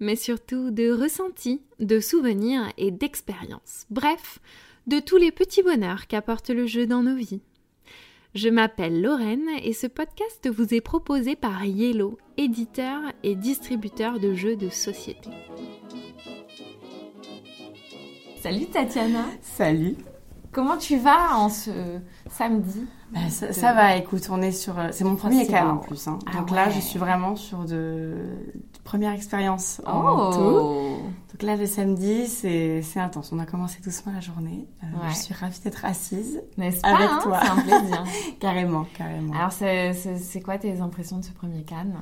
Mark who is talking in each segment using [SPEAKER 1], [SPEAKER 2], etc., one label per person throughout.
[SPEAKER 1] mais surtout de ressentis, de souvenirs et d'expériences. Bref, de tous les petits bonheurs qu'apporte le jeu dans nos vies. Je m'appelle Lorraine et ce podcast vous est proposé par Yellow, éditeur et distributeur de jeux de société. Salut Tatiana,
[SPEAKER 2] Salut.
[SPEAKER 1] comment tu vas en ce samedi?
[SPEAKER 2] Bah, ça, ça va, écoute, on est sur. euh, C'est mon premier cas en plus. hein.
[SPEAKER 1] Ah
[SPEAKER 2] Donc là, je suis vraiment sur de, de première expérience en tout. Donc là, le samedi, c'est intense. On a commencé doucement la journée. Euh,
[SPEAKER 1] Ouais.
[SPEAKER 2] Je suis ravie d'être assise.
[SPEAKER 1] N'est-ce pas
[SPEAKER 2] Avec
[SPEAKER 1] hein
[SPEAKER 2] toi.
[SPEAKER 1] C'est un plaisir.
[SPEAKER 2] Carrément, carrément.
[SPEAKER 1] Alors, c'est- quoi tes impressions de ce premier canne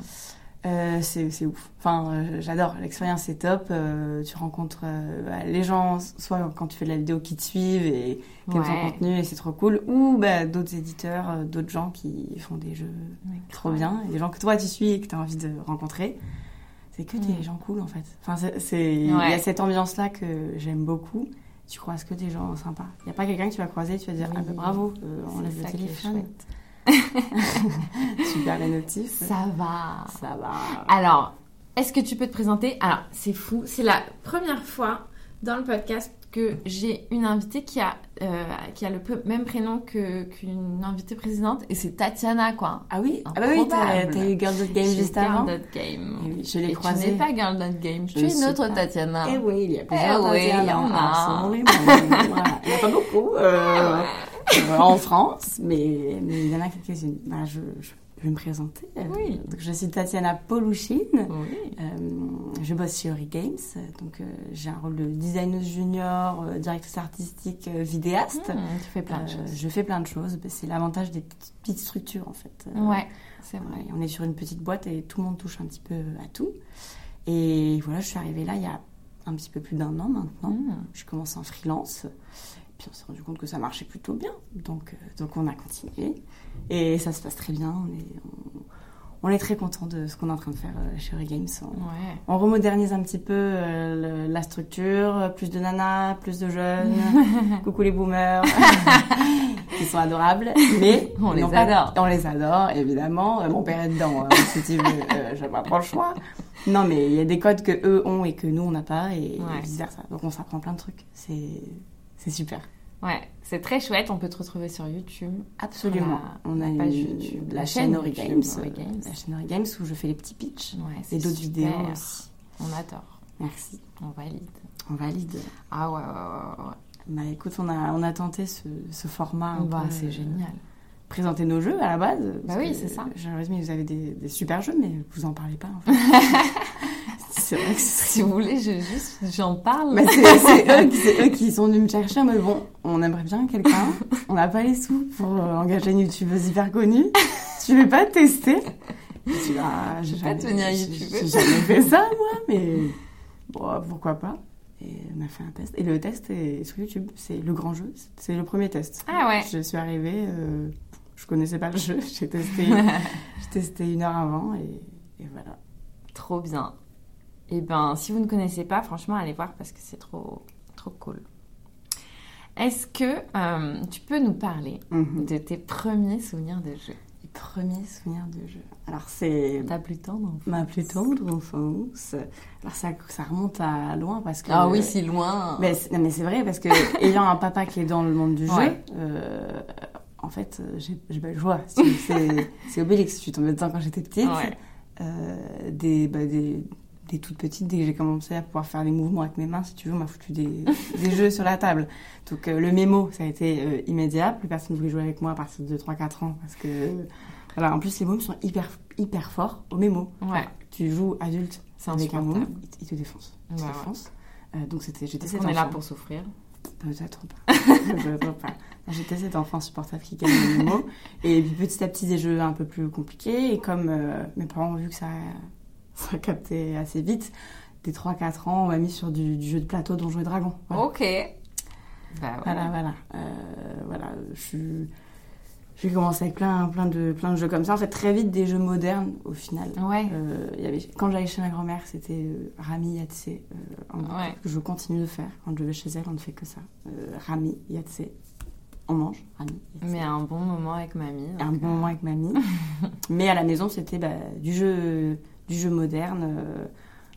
[SPEAKER 2] Euh, c'est c'est ouf. Enfin, euh, j'adore. L'expérience est top. Euh, tu rencontres euh, bah, les gens, soit quand tu fais de la vidéo qui te suivent et qui aiment ton
[SPEAKER 1] Ouais.
[SPEAKER 2] contenu et c'est trop cool, ou bah, d'autres éditeurs, d'autres gens qui font des jeux trop bien, et des gens que toi tu suis et que tu as envie de rencontrer. C'est que des
[SPEAKER 1] Mm.
[SPEAKER 2] gens cool en fait. Enfin, c'est- c'est- il y
[SPEAKER 1] Ouais.
[SPEAKER 2] a cette ambiance là que j'aime beaucoup. Tu croises que des gens sympas. Il n'y a pas quelqu'un que tu vas croiser et tu vas dire
[SPEAKER 1] Oui.
[SPEAKER 2] ah bah, bravo, on
[SPEAKER 1] C'est
[SPEAKER 2] laisse le
[SPEAKER 1] ça qui est
[SPEAKER 2] téléphone.
[SPEAKER 1] Chouette.
[SPEAKER 2] Super les notifs.
[SPEAKER 1] Ça va.
[SPEAKER 2] Ça va.
[SPEAKER 1] Alors, est-ce que tu peux te présenter? Alors, c'est fou, c'est la première fois dans le podcast que j'ai une invitée qui a, euh, qui a le même prénom qu'une invitée précédente, et c'est Tatiana, quoi.
[SPEAKER 2] Ah oui, ah bah oui, t'as eu Girl Dot Game juste avant.
[SPEAKER 1] Girl Dot Game.
[SPEAKER 2] Eh oui, je l'ai
[SPEAKER 1] Et tu
[SPEAKER 2] croisée.
[SPEAKER 1] n'es pas Girl Dot Game,
[SPEAKER 2] Je
[SPEAKER 1] tu es
[SPEAKER 2] suis
[SPEAKER 1] une autre
[SPEAKER 2] pas.
[SPEAKER 1] Tatiana.
[SPEAKER 2] Eh oui, il y a plusieurs
[SPEAKER 1] Eh oui, il y en a.
[SPEAKER 2] Absolument. Voilà. Il n'y en a pas beaucoup euh, euh, en France, mais, mais il y en a quelques-unes. Bah, je, je vais me présenter.
[SPEAKER 1] Oui.
[SPEAKER 2] Donc, je suis Tatiana Polouchine.
[SPEAKER 1] Oui.
[SPEAKER 2] Euh, je bosse chez Ori Games. Donc, euh, j'ai un rôle de designeuse junior, euh, directrice artistique, euh, vidéaste.
[SPEAKER 1] Hmm, tu fais plein de
[SPEAKER 2] Euh,
[SPEAKER 1] choses.
[SPEAKER 2] Je fais plein de choses. Bah, c'est l'avantage des petites, structures, en fait. Euh,
[SPEAKER 1] Ouais, c'est vrai.
[SPEAKER 2] Ouais, on est sur une petite boîte et tout le monde touche un petit peu à tout. Et voilà, je suis arrivée là il y a un petit peu plus d'un an maintenant.
[SPEAKER 1] Hmm.
[SPEAKER 2] Je commence en freelance. Puis on s'est rendu compte que ça marchait plutôt bien. Donc, euh, donc on a continué. Et ça se passe très bien. On est, on, on est très content de ce qu'on est en train de faire euh, chez Games. On,
[SPEAKER 1] Ouais.
[SPEAKER 2] on remodernise un petit peu euh, le- la structure. Plus de nanas, plus de jeunes. Coucou les boomers. Qui sont adorables. Mais
[SPEAKER 1] On les
[SPEAKER 2] pas-
[SPEAKER 1] adore.
[SPEAKER 2] On les adore, évidemment. Euh, Mon père est dedans. hein, si tu veux, euh, pas trop le choix. Non, mais il y a des codes que eux ont et que nous on n'a pas et,
[SPEAKER 1] Ouais.
[SPEAKER 2] vice versa. Donc on s'apprend plein de trucs. C'est c'est super.
[SPEAKER 1] Ouais, c'est très chouette, on peut te retrouver sur YouTube.
[SPEAKER 2] Absolument. On a
[SPEAKER 1] la page
[SPEAKER 2] une-
[SPEAKER 1] YouTube,
[SPEAKER 2] la,
[SPEAKER 1] la
[SPEAKER 2] chaîne
[SPEAKER 1] chaîne
[SPEAKER 2] Ori
[SPEAKER 1] YouTube,
[SPEAKER 2] Games,
[SPEAKER 1] Ori
[SPEAKER 2] euh,
[SPEAKER 1] Games.
[SPEAKER 2] la chaîne Ori Games où je fais les petits pitchs
[SPEAKER 1] Ouais,
[SPEAKER 2] et d'autres vidéos aussi.
[SPEAKER 1] On adore,
[SPEAKER 2] Merci.
[SPEAKER 1] on valide.
[SPEAKER 2] On valide.
[SPEAKER 1] Ah ouais, ouais, ouais.
[SPEAKER 2] Bah écoute, on a, on a tenté ce, ce format.
[SPEAKER 1] Bah, c'est
[SPEAKER 2] euh,
[SPEAKER 1] génial.
[SPEAKER 2] Présenter nos jeux à la base. parce
[SPEAKER 1] oui, c'est ça.
[SPEAKER 2] J'ai l'impression que vous avez des, des super jeux, mais vous en parlez pas en fait. c'est vrai que
[SPEAKER 1] Si vous voulez, je, juste, j'en parle.
[SPEAKER 2] Bah, c'est c'est eux, qui- c'est eux qui sont venus me chercher, mais bon, on aimerait bien quelqu'un. On n'a pas les sous pour euh, engager une youtubeuse hyper connue. Tu veux pas tester? Je ah,
[SPEAKER 1] Je vais pas
[SPEAKER 2] jamais-
[SPEAKER 1] devenir youtubeuse.
[SPEAKER 2] J'ai jamais fait ça, moi, mais bon, pourquoi pas? Et on a fait un test. Et le test est sur YouTube. C'est le grand jeu. C'est le premier test.
[SPEAKER 1] Ah ouais.
[SPEAKER 2] Je suis arrivée, euh, je connaissais pas le jeu. J'ai testé, j'ai testé une heure avant et, et voilà.
[SPEAKER 1] Trop bien. Et ben, si vous ne connaissez pas, franchement, allez voir parce que c'est trop, trop cool. Est-ce que euh, tu peux nous parler
[SPEAKER 2] Mhm.
[SPEAKER 1] de tes premiers souvenirs de jeu?
[SPEAKER 2] Les premiers souvenirs de jeu. Alors c'est
[SPEAKER 1] Ta plus tendre enfance
[SPEAKER 2] Ma plus tendre enfance. Alors ça, ça remonte à loin parce que.
[SPEAKER 1] Ah oui, si loin.
[SPEAKER 2] Mais c'est- mais c'est vrai parce que ayant un papa qui est dans le monde du jeu,
[SPEAKER 1] Ouais.
[SPEAKER 2] euh, en fait, j'ai j'ai pas le choix. C'est- C'est c'est Obélix. Je suis tombée dedans quand j'étais petite.
[SPEAKER 1] Ouais.
[SPEAKER 2] Euh, des, bah, des, des toutes petites, dès que j'ai commencé à pouvoir faire les mouvements avec mes mains, si tu veux, on m'a foutu des, des jeux sur la table. Donc euh, le mémo, ça a été euh, immédiat. Plus personne ne voulait jouer avec moi à partir de 3-4 ans parce que. Voilà, en plus, les mômes sont hyper, hyper forts au mémo.
[SPEAKER 1] Ouais.
[SPEAKER 2] Tu joues adulte avec un môme, il te- défonce. Il te
[SPEAKER 1] Bah ouais.
[SPEAKER 2] défonce. Euh, donc c'était, j'étais
[SPEAKER 1] Est-ce
[SPEAKER 2] cet
[SPEAKER 1] qu'on est là pour souffrir?
[SPEAKER 2] Peut-être pas. Pas. J'étais cet enfant supportable qui gagne les mots. Et puis petit à petit, des jeux un peu plus compliqués. Et comme euh, mes parents ont vu que ça, ça captait assez vite, des 3-4 ans, on m'a mis sur du, du jeu de plateau Donjons et Dragons. Voilà.
[SPEAKER 1] Ok. Bah, ouais.
[SPEAKER 2] Voilà, voilà. Euh, voilà, je suis- J'ai commencé avec plein, plein, de, plein de jeux comme ça. En fait, très vite, des jeux modernes, au final.
[SPEAKER 1] Ouais.
[SPEAKER 2] Euh, il y avait, quand j'allais chez ma grand-mère, c'était euh, Rami, Yatsé, euh, en
[SPEAKER 1] Ouais.
[SPEAKER 2] que je continue de faire. Quand je vais chez elle, on ne fait que ça. Euh, Rami, Yatsé, on mange, Rami, Yatsé.
[SPEAKER 1] Mais un bon moment avec mamie.
[SPEAKER 2] un
[SPEAKER 1] donc,
[SPEAKER 2] bon
[SPEAKER 1] euh,
[SPEAKER 2] moment avec mamie. Mais à la maison, c'était bah, du, jeu, du jeu moderne. euh,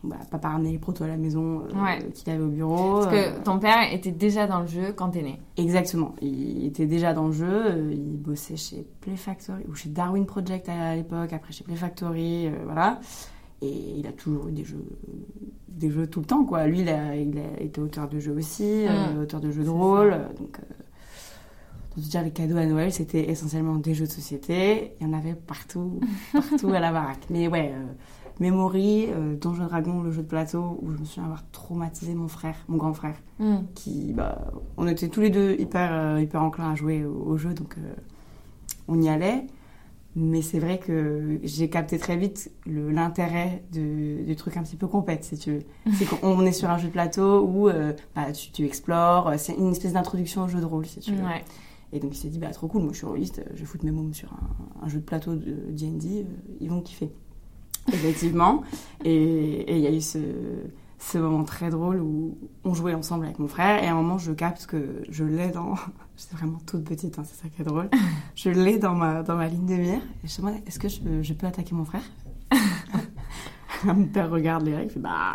[SPEAKER 2] bah, papa ramenait les protos à la maison euh,
[SPEAKER 1] Ouais.
[SPEAKER 2] qu'il avait au bureau.
[SPEAKER 1] Parce
[SPEAKER 2] euh,
[SPEAKER 1] que ton père était déjà dans le jeu quand t'es né.
[SPEAKER 2] Exactement. Il était déjà dans le jeu. euh, Il bossait chez Play Factory ou chez Darwin Project à l'époque, après chez Play Factory, euh, voilà. Et il a toujours eu des jeux, des jeux tout le temps, quoi. Lui, il a, il a été auteur de jeux aussi, euh, auteur de jeux de rôle. euh, Donc, euh, dire, les cadeaux à Noël, c'était essentiellement des jeux de société. Il y en avait partout, partout à la baraque. Mais ouais, euh, Memory, euh, Donjons Dragons, le jeu de plateau, où je me souviens avoir traumatisé mon frère, mon grand frère
[SPEAKER 1] Hmm.
[SPEAKER 2] qui bah, on était tous les deux hyper euh, hyper enclins à jouer au, au jeu donc euh, on y allait mais c'est vrai que j'ai capté très vite l'intérêt du truc un petit peu compète si tu veux c'est qu'on on est sur un jeu de plateau où euh, bah, tu, tu explores c'est une espèce d'introduction au jeu de rôle si tu veux
[SPEAKER 1] Ouais.
[SPEAKER 2] et donc il s'est dit bah trop cool moi je suis rôliste je vais foutre mes mômes sur un, un jeu de plateau de D&D ils vont kiffer effectivement. Et il y a eu ce ce moment très drôle où on jouait ensemble avec mon frère. Et à un moment je capte que je l'ai dans j'étais vraiment toute petite hein, c'est ça qui est drôle. Je l'ai dans ma dans ma ligne de mire. Et je me demande est-ce que je, peux- je peux attaquer mon frère? Mon père regarde les règles il fait bah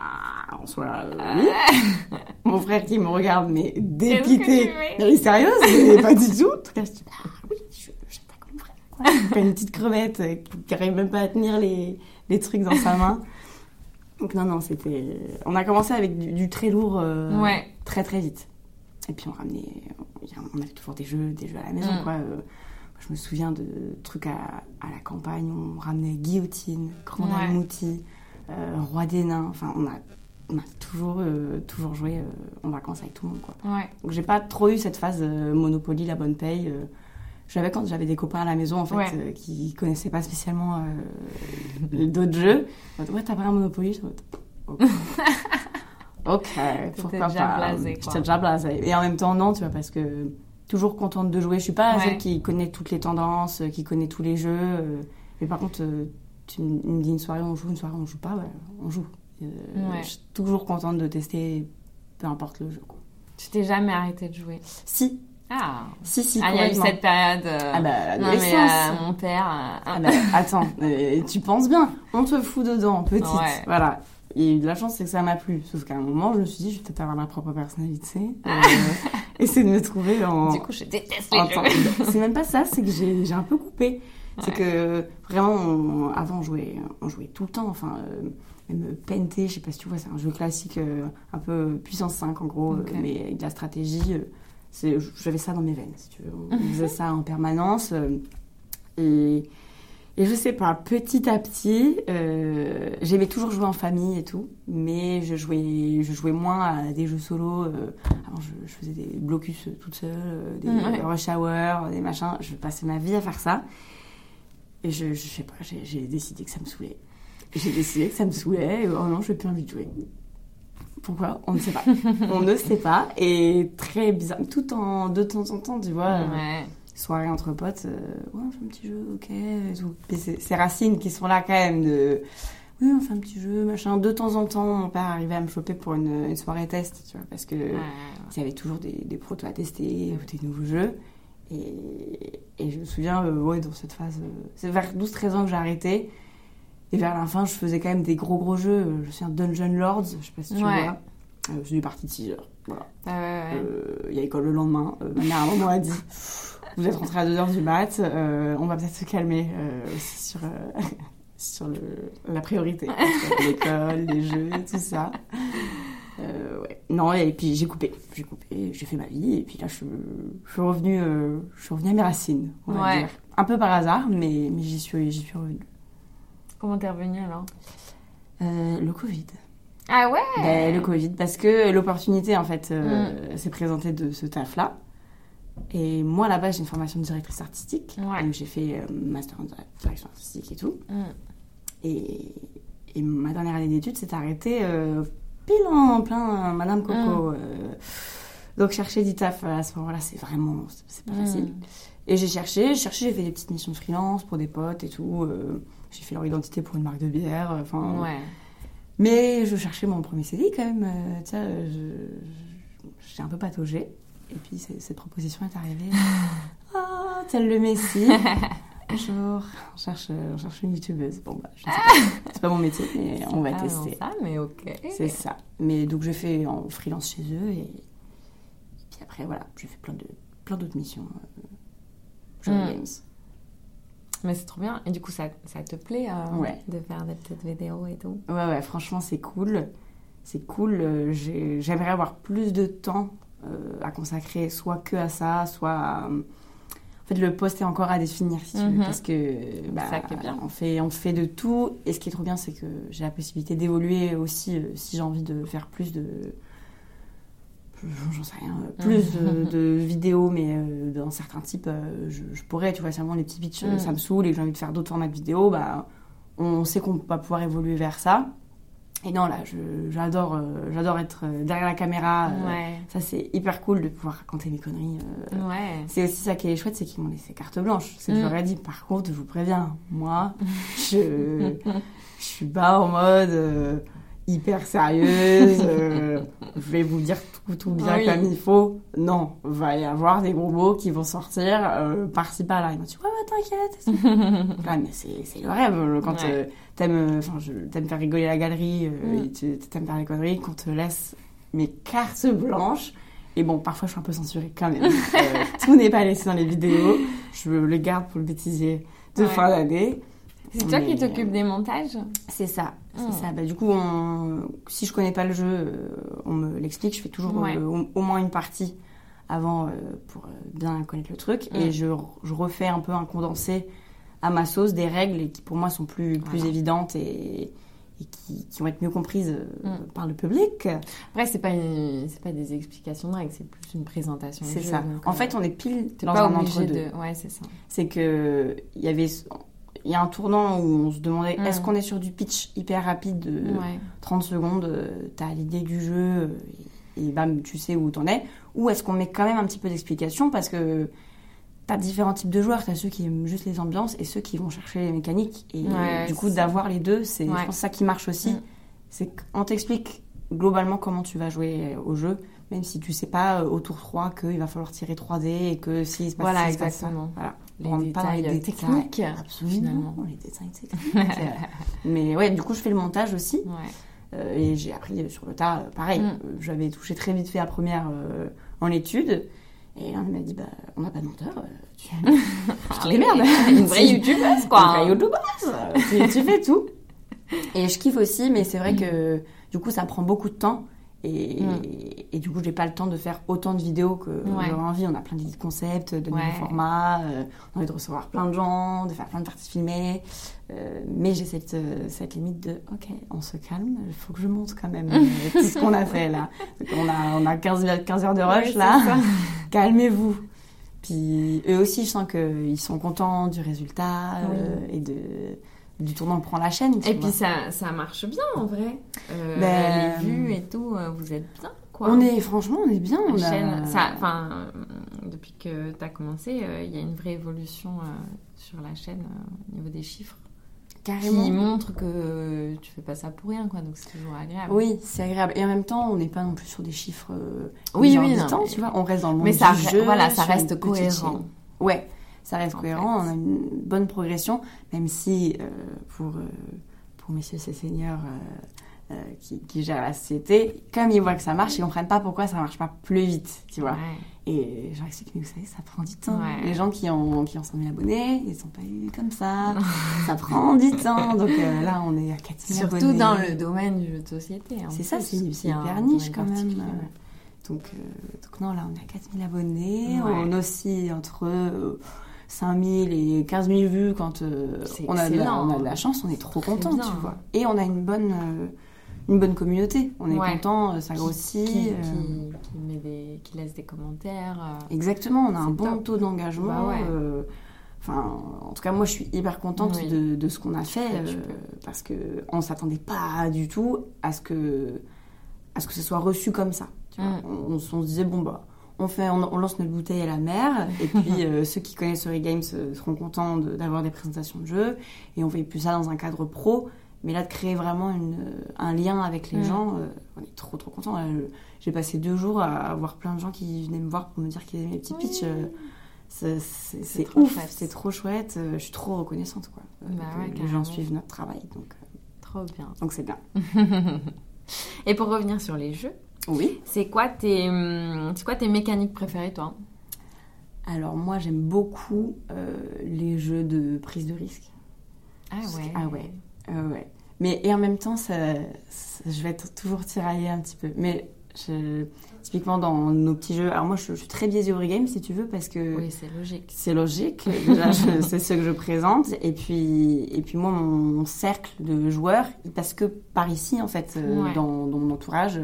[SPEAKER 2] en soi euh, oui. Mon frère qui me regarde mais dépité. Elle est sérieuse Mais pas du tout. En tout cas, je dis, bah oui, j'attaque mon frère. quoi. Une petite crevette euh, qui arrive même pas à tenir les, les trucs dans sa main. Donc non, non, c'était... On a commencé avec du, du très lourd euh,
[SPEAKER 1] Ouais.
[SPEAKER 2] très très vite. Et puis on ramenait... On avait toujours des jeux, des jeux à la maison,
[SPEAKER 1] Mm.
[SPEAKER 2] quoi. Euh, Je me souviin de trucs à, à la campagne. On ramenait Guillotine, Grand
[SPEAKER 1] Ouais.
[SPEAKER 2] Euh, Roi des Nains. Enfin, on a, on a toujours, toujours joué en vacances avec tout le monde, quoi.
[SPEAKER 1] Ouais.
[SPEAKER 2] Donc j'ai pas trop eu cette phase Monopoly, la bonne paye. J'avais quand j'avais des copains à la maison en fait
[SPEAKER 1] Ouais.
[SPEAKER 2] euh, qui connaissaient pas spécialement euh, d'autres jeux. Ouais, t'as pas un Monopoly ok. ok, pourquoi
[SPEAKER 1] déjà
[SPEAKER 2] pas.
[SPEAKER 1] blasé, quoi.
[SPEAKER 2] Déjà blasé. Et en même temps, non, tu vois, parce que toujours contente de jouer. Je suis pas
[SPEAKER 1] Ouais.
[SPEAKER 2] celle qui connaît toutes les tendances, euh, qui connaît tous les jeux. mais par contre, tu me dis une soirée on joue, une soirée on joue pas, ouais, on joue. Euh,
[SPEAKER 1] Ouais.
[SPEAKER 2] Je suis toujours contente de tester, peu importe le jeu. Quoi.
[SPEAKER 1] Tu t'es jamais arrêté de jouer?
[SPEAKER 2] Si,
[SPEAKER 1] Ah.
[SPEAKER 2] si, si,
[SPEAKER 1] Ah, il y a eu cette période. euh,
[SPEAKER 2] Ah bah, l'adolescence.
[SPEAKER 1] euh, mon père. euh,
[SPEAKER 2] Ah bah, attends, euh, tu penses bien, on te fout dedans, petite.
[SPEAKER 1] Ouais.
[SPEAKER 2] Voilà. Et de la chance, c'est que ça m'a plu. Sauf qu'à un moment, je me suis dit, je vais peut-être avoir ma propre personnalité. Euh, essayer de me trouver en.
[SPEAKER 1] Du coup, je déteste les jeux.
[SPEAKER 2] C'est même pas ça, c'est que j'ai un peu coupé. C'est que vraiment, on- avant, on jouait, on jouait tout le temps. Enfin, euh, même Pente, je sais pas si tu vois, c'est un jeu classique, euh, un peu puissance 5 en gros, euh, mais avec de la stratégie. J'avais ça dans mes veines, si tu veux. On faisait ça en permanence. euh, et, et je sais pas, petit à petit, euh, j'aimais toujours jouer en famille et tout, mais je jouais, je jouais moins à des jeux solo. euh, avant, je, je faisais des blocus toute seule, euh, des
[SPEAKER 1] ouais.
[SPEAKER 2] rush hour, des machins. Je passais ma vie à faire ça. Et je, je sais pas, j'ai j'ai décidé que ça me saoulait. J'ai décidé que ça me saoulait. Et, oh non, je n'ai plus envie de jouer. Pourquoi On ne sait pas. On ne sait pas. Et très bizarre. Tout en de temps en temps, tu vois. euh,
[SPEAKER 1] Ouais.
[SPEAKER 2] soirée entre potes, euh, ouais, on fait un petit jeu, ok. et tout. Puis c'est ces racines qui sont là quand même de. Oui, on fait un petit jeu, machin. De temps en temps, mon père arrivait à me choper pour une, une soirée test, tu vois, parce que
[SPEAKER 1] Ouais.
[SPEAKER 2] il y avait toujours des, des protos à tester, ou des nouveaux jeux. Et, et je me souviens, euh, ouais, dans cette phase, euh, c'est vers 12-13 ans que j'ai arrêté. Et vers la fin, je faisais quand même des gros gros jeux. Je suis un Dungeon Lords, je sais pas si tu
[SPEAKER 1] Ouais.
[SPEAKER 2] vois. Euh, c'est des parties de 6 heures. Voilà.
[SPEAKER 1] Ouais, ouais, ouais.
[SPEAKER 2] Euh, Il y a école le lendemain. Euh, ma mère, à un moment, a dit Vous êtes rentré à 2h du mat, euh, on va peut-être se calmer aussi sur, sur le, la priorité. L'école, les jeux, tout ça. Euh, ouais. Non, et puis j'ai coupé. J'ai coupé, j'ai fait ma vie, et puis là, je, je suis revenue euh, je suis revenue à mes racines, on va
[SPEAKER 1] Ouais.
[SPEAKER 2] dire. Un peu par hasard, mais, mais j'y suis, j'y suis revenue.
[SPEAKER 1] Comment t'es alors
[SPEAKER 2] Euh, le Covid.
[SPEAKER 1] Ah ouais
[SPEAKER 2] Ben, le Covid, parce que l'opportunité, en fait, euh, s'est présentée de ce taf-là. Et moi, là-bas, j'ai une formation de directrice artistique.
[SPEAKER 1] Ouais.
[SPEAKER 2] Donc, j'ai fait euh, master en dire- direction artistique et tout.
[SPEAKER 1] Mm.
[SPEAKER 2] Et, et ma dernière année d'études s'est arrêtée pile en plein Madame Coco. euh, donc chercher du taf à ce moment-là, c'est vraiment, c'est- pas
[SPEAKER 1] Mm.
[SPEAKER 2] facile. Et j'ai cherché, j'ai cherché, j'ai fait des petites missions de freelance pour des potes et tout. Euh, j'ai fait leur identité pour une marque de bière. euh, Enfin,
[SPEAKER 1] Ouais.
[SPEAKER 2] mais je cherchais mon premier CDI quand même. euh, euh, je- j'étais un peu pataugée. Et puis cette proposition est arrivée. Ah, tel le Messie. Bonjour, on cherche, on cherche une youtubeuse. Bon, bah, je sais pas. C'est pas mon métier, mais on va tester.
[SPEAKER 1] ça, mais ok.
[SPEAKER 2] C'est ça. Mais donc, je fais en freelance chez eux. Et, et puis après, voilà, j'ai fait plein de plein d'autres missions. Euh, Johnny
[SPEAKER 1] Mm.
[SPEAKER 2] Games.
[SPEAKER 1] Mais c'est trop bien. Et du coup, ça, ça te plaît euh,
[SPEAKER 2] Ouais.
[SPEAKER 1] de faire des petites vidéos et tout?
[SPEAKER 2] Ouais, ouais, franchement, c'est cool. C'est cool. euh, j'ai- J'aimerais avoir plus de temps euh, à consacrer soit que à ça, soit à... En fait, le poste est encore à définir, si tu veux,
[SPEAKER 1] Mhm.
[SPEAKER 2] parce que bah,
[SPEAKER 1] ça qui est bien.
[SPEAKER 2] On, fait, on fait de tout. Et ce qui est trop bien, c'est que j'ai la possibilité d'évoluer aussi euh, si j'ai envie de faire plus de... J'en sais rien, euh, plus de, de vidéos, mais euh, dans certains types, euh, je, je pourrais, tu vois, seulement les petits pitchs, euh,
[SPEAKER 1] Mhm.
[SPEAKER 2] ça me saoule et que j'ai envie de faire d'autres formats de vidéos, bah, on sait qu'on va pouvoir évoluer vers ça. Et non, là, j'adore euh, j'adore être euh, derrière la caméra. euh,
[SPEAKER 1] Ouais.
[SPEAKER 2] Ça, c'est hyper cool de pouvoir raconter mes conneries. euh.
[SPEAKER 1] Ouais.
[SPEAKER 2] C'est aussi ça qui est chouette, c'est qu'ils m'ont laissé carte blanche. C'est que
[SPEAKER 1] Mm.
[SPEAKER 2] leur ai dit, par contre, je vous préviens, moi, je, je suis pas en mode euh, hyper sérieuse. euh, je vais vous dire tout, tout bien
[SPEAKER 1] Oui.
[SPEAKER 2] comme il faut. Non, va y avoir des gros mots qui vont sortir euh, par-ci par-là. Ils m'ont dit, ouais, ouais, t'inquiète. Mais c'est c'est le rêve euh, quand
[SPEAKER 1] Ouais.
[SPEAKER 2] euh, t'aimes enfin, je- t'aimes faire rigoler la galerie, euh,
[SPEAKER 1] Mm.
[SPEAKER 2] t'aimes faire des conneries, qu'on te laisse mes cartes blanches. Et bon, parfois je suis un peu censurée quand même. Tout n'est pas laissé dans les vidéos. Je le garde pour le bêtisier de
[SPEAKER 1] Ouais.
[SPEAKER 2] fin d'année.
[SPEAKER 1] C'est toi qui t'occupes des montages?
[SPEAKER 2] C'est ça, c'est
[SPEAKER 1] Mm.
[SPEAKER 2] ça. Bah, du coup, on- si je connais pas le jeu, euh, on me l'explique. Je fais toujours
[SPEAKER 1] Ouais.
[SPEAKER 2] euh, au, au moins une partie avant euh, pour bien connaître le truc. Et je, je refais un peu un condensé à ma sauce des règles qui pour moi sont plus, plus
[SPEAKER 1] Voilà.
[SPEAKER 2] évidentes et, et qui, qui vont être mieux comprises euh,
[SPEAKER 1] Mm.
[SPEAKER 2] par le public.
[SPEAKER 1] Après, c'est pas, une- pas des explications de règles, c'est plus une présentation.
[SPEAKER 2] C'est
[SPEAKER 1] jeu,
[SPEAKER 2] ça. En
[SPEAKER 1] euh,
[SPEAKER 2] fait, on est pile dans
[SPEAKER 1] pas
[SPEAKER 2] un
[SPEAKER 1] obligé
[SPEAKER 2] entre-deux.
[SPEAKER 1] de. Ouais, c'est ça.
[SPEAKER 2] c'est que il y avait il y a un tournant où on se demandait
[SPEAKER 1] Mm.
[SPEAKER 2] est-ce qu'on est sur du pitch hyper rapide de
[SPEAKER 1] Ouais.
[SPEAKER 2] 30 secondes, euh, t'as l'idée du jeu euh, et, et bam, tu sais où t'en es. Ou est-ce qu'on met quand même un petit peu d'explication parce que t'as différents types de joueurs. T'as ceux qui aiment juste les ambiances et ceux qui vont chercher les mécaniques. Et
[SPEAKER 1] Ouais,
[SPEAKER 2] du coup, d'avoir les deux, c'est
[SPEAKER 1] Ouais.
[SPEAKER 2] je pense ça qui marche aussi.
[SPEAKER 1] Mm.
[SPEAKER 2] C'est qu'on t'explique globalement comment tu vas jouer au jeu, même si tu sais pas euh, au tour 3 qu'il va falloir tirer 3D et que s'il se passe
[SPEAKER 1] Voilà,
[SPEAKER 2] se passe ça.
[SPEAKER 1] exactement.
[SPEAKER 2] Voilà.
[SPEAKER 1] Les
[SPEAKER 2] On les
[SPEAKER 1] détails techniques,
[SPEAKER 2] Absolument,
[SPEAKER 1] finalement.
[SPEAKER 2] les détails techniques. Mais ouais, du coup, je fais le montage aussi.
[SPEAKER 1] Ouais.
[SPEAKER 2] Euh, et j'ai appris sur le tas, euh, pareil.
[SPEAKER 1] Mm.
[SPEAKER 2] Euh, J'avais touché très vite fait la première euh, en étude. Et là, on m'a dit, bah, on n'a pas de monteur. euh, Tu, tu te démerdes.
[SPEAKER 1] Une vraie youtubeuse, quoi.
[SPEAKER 2] Une vraie youtubeuse. Tu, tu fais tout. Et je kiffe aussi, mais c'est vrai que du coup, ça prend beaucoup de temps. Et,
[SPEAKER 1] Mm.
[SPEAKER 2] et, du coup, j'ai pas le temps de faire autant de vidéos que
[SPEAKER 1] Ouais.
[SPEAKER 2] j'aurais envie. On a plein d'idées de concepts, de
[SPEAKER 1] Ouais.
[SPEAKER 2] nouveaux formats. euh, on a envie de recevoir plein de gens, de faire plein de parties filmées. Euh, mais j'ai cette, euh, cette limite de OK, on se calme, il faut que je monte quand même tout ce qu'on a fait là. Donc, on a, on a 15, 15 heures de rush
[SPEAKER 1] Ouais,
[SPEAKER 2] là. Calmez-vous. Puis eux aussi, je sens qu'ils sont contents du résultat euh, et de, du tournant prend la chaîne. tu
[SPEAKER 1] Et
[SPEAKER 2] vois.
[SPEAKER 1] puis ça, ça marche bien en vrai. Euh,
[SPEAKER 2] Ben,
[SPEAKER 1] les vues et tout, euh, vous êtes bien quoi.
[SPEAKER 2] on est, franchement, on est bien.
[SPEAKER 1] La
[SPEAKER 2] On a-
[SPEAKER 1] chaîne, ça, enfin, euh, depuis que tu as commencé, euh, il y a une vraie évolution euh, sur la chaîne au niveau des chiffres
[SPEAKER 2] carrément.
[SPEAKER 1] qui montre que tu fais pas ça pour rien quoi, donc c'est toujours agréable.
[SPEAKER 2] Oui, c'est agréable. Et en même temps, on n'est pas non plus sur des chiffres
[SPEAKER 1] Oui, oui, non,
[SPEAKER 2] tu
[SPEAKER 1] mais-
[SPEAKER 2] vois. On reste dans le monde
[SPEAKER 1] Mais ça,
[SPEAKER 2] du jeu,
[SPEAKER 1] voilà, ça reste cohérent.
[SPEAKER 2] Ouais, ça reste
[SPEAKER 1] En
[SPEAKER 2] cohérent.
[SPEAKER 1] fait.
[SPEAKER 2] On a une bonne progression, même si euh, pour, euh, pour messieurs ces seigneurs euh, qui, qui gèrent la société, comme ils voient que ça marche, ils comprennent pas pourquoi ça marche pas plus vite, tu vois.
[SPEAKER 1] Ouais.
[SPEAKER 2] Et je leur explique, mais vous savez, ça prend du temps.
[SPEAKER 1] Ouais.
[SPEAKER 2] Les gens qui ont, qui ont 100 000 abonnés, ils sont pas eu comme ça. ça prend du temps. Donc là, on est à 4 000
[SPEAKER 1] Surtout
[SPEAKER 2] abonnés.
[SPEAKER 1] dans le domaine du jeu de société.
[SPEAKER 2] C'est ça, c'est hyper niche quand même. Donc, donc non, là, on est à 4000 abonnés.
[SPEAKER 1] Ouais.
[SPEAKER 2] On oscille entre 5000 et 15 000 vues quand euh, on, a de la,
[SPEAKER 1] excellent.
[SPEAKER 2] on a de la chance. On est trop content, tu vois. Et on a une bonne, euh, une bonne communauté. On est
[SPEAKER 1] Ouais.
[SPEAKER 2] content, euh, ça grossit.
[SPEAKER 1] Qui, qui, qui met des, qui laisse des commentaires.
[SPEAKER 2] Exactement, on a un bon
[SPEAKER 1] top.
[SPEAKER 2] taux d'engagement.
[SPEAKER 1] Bah ouais.
[SPEAKER 2] Enfin, en tout cas, moi, je suis hyper contente
[SPEAKER 1] Oui.
[SPEAKER 2] de, de ce qu'on a fait euh, parce que on s'attendait pas du tout à ce que à ce que ce soit reçu comme ça. tu vois.
[SPEAKER 1] Mm.
[SPEAKER 2] On, on se on se disait, bon, bah, on, fait, on, on lance notre bouteille à la mer, et puis euh, ceux qui connaissent Story Games euh, seront contents de- d'avoir des présentations de jeux, et on fait plus ça dans un cadre pro. Mais là, de créer vraiment une, un lien avec les
[SPEAKER 1] Mm.
[SPEAKER 2] gens, euh, on est trop trop je- J'ai passé deux jours à avoir plein de gens qui venaient me voir pour me dire qu'ils aimaient mes petits
[SPEAKER 1] Oui.
[SPEAKER 2] pitchs. euh, c'est- ouf, c'est trop chouette. euh, Je suis trop reconnaissante. Quoi, euh,
[SPEAKER 1] Bah ouais,
[SPEAKER 2] les gens suivent notre travail. Donc euh,
[SPEAKER 1] Trop bien.
[SPEAKER 2] donc c'est bien.
[SPEAKER 1] Et pour revenir sur les jeux,
[SPEAKER 2] Oui.
[SPEAKER 1] c'est quoi tes, hum, c'est quoi tes mécaniques préférées, toi?
[SPEAKER 2] Alors moi j'aime beaucoup euh, les jeux de prise de risque.
[SPEAKER 1] Ah ouais.
[SPEAKER 2] Ah ouais. Euh, ouais. Mais et en même temps ça, ça- je vais être toujours tiraillée un petit peu. Mais je- typiquement dans nos petits jeux, alors moi je, je suis très biaisée au game si tu veux parce que
[SPEAKER 1] Oui, c'est logique.
[SPEAKER 2] c'est logique. Déjà c'est ce que je présente et puis et puis moi mon, mon cercle de joueurs il passe que par ici en fait euh,
[SPEAKER 1] Ouais.
[SPEAKER 2] dans, dans mon entourage.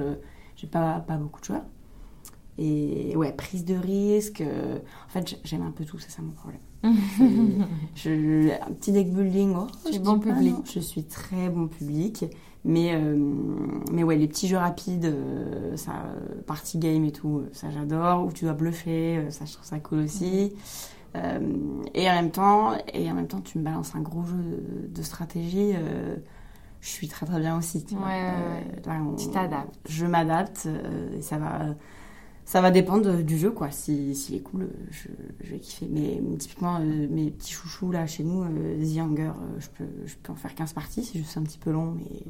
[SPEAKER 2] J'ai pas pas beaucoup de joueurs. Et ouais, prise de risque. euh, en fait, j'aime un peu tout, c'est ça mon problème. Je, un petit deck building, oh, je
[SPEAKER 1] bon
[SPEAKER 2] dis pas
[SPEAKER 1] public.
[SPEAKER 2] Je suis très bon public. Mais, euh, mais ouais, les petits jeux rapides, euh, ça, euh, party game et tout, ça j'adore. Où tu dois bluffer, ça je trouve ça cool aussi. Et en même temps, et en même temps, tu me balances un gros jeu de, de stratégie. Je suis très très bien aussi. Tu.
[SPEAKER 1] Ouais,
[SPEAKER 2] Euh, là, on-
[SPEAKER 1] Tu t'adaptes.
[SPEAKER 2] Je m'adapte euh, et ça va ça va dépendre du jeu quoi. Si s'il est cool euh, je, je vais kiffer. Mais typiquement euh, mes petits chouchous là chez nous The Hunger je peux je peux en faire 15 parties c'est juste un petit peu long mais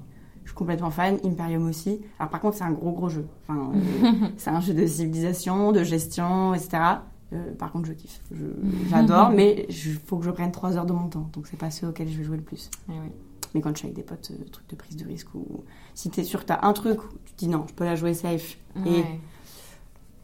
[SPEAKER 2] je suis complètement fan. Imperium aussi. Alors par contre c'est un gros gros jeu. Enfin c'est un jeu de civilisation de gestion etc Euh, par contre je kiffe. J'adore mais il faut que je prenne 3 heures de mon temps. Donc c'est pas ceux auxquels je vais jouer le plus.
[SPEAKER 1] Eh oui.
[SPEAKER 2] Mais quand je suis avec des potes, euh, truc de prise de risque ou si t'es sûr que t'as un truc, tu te dis non, je peux la jouer safe. Et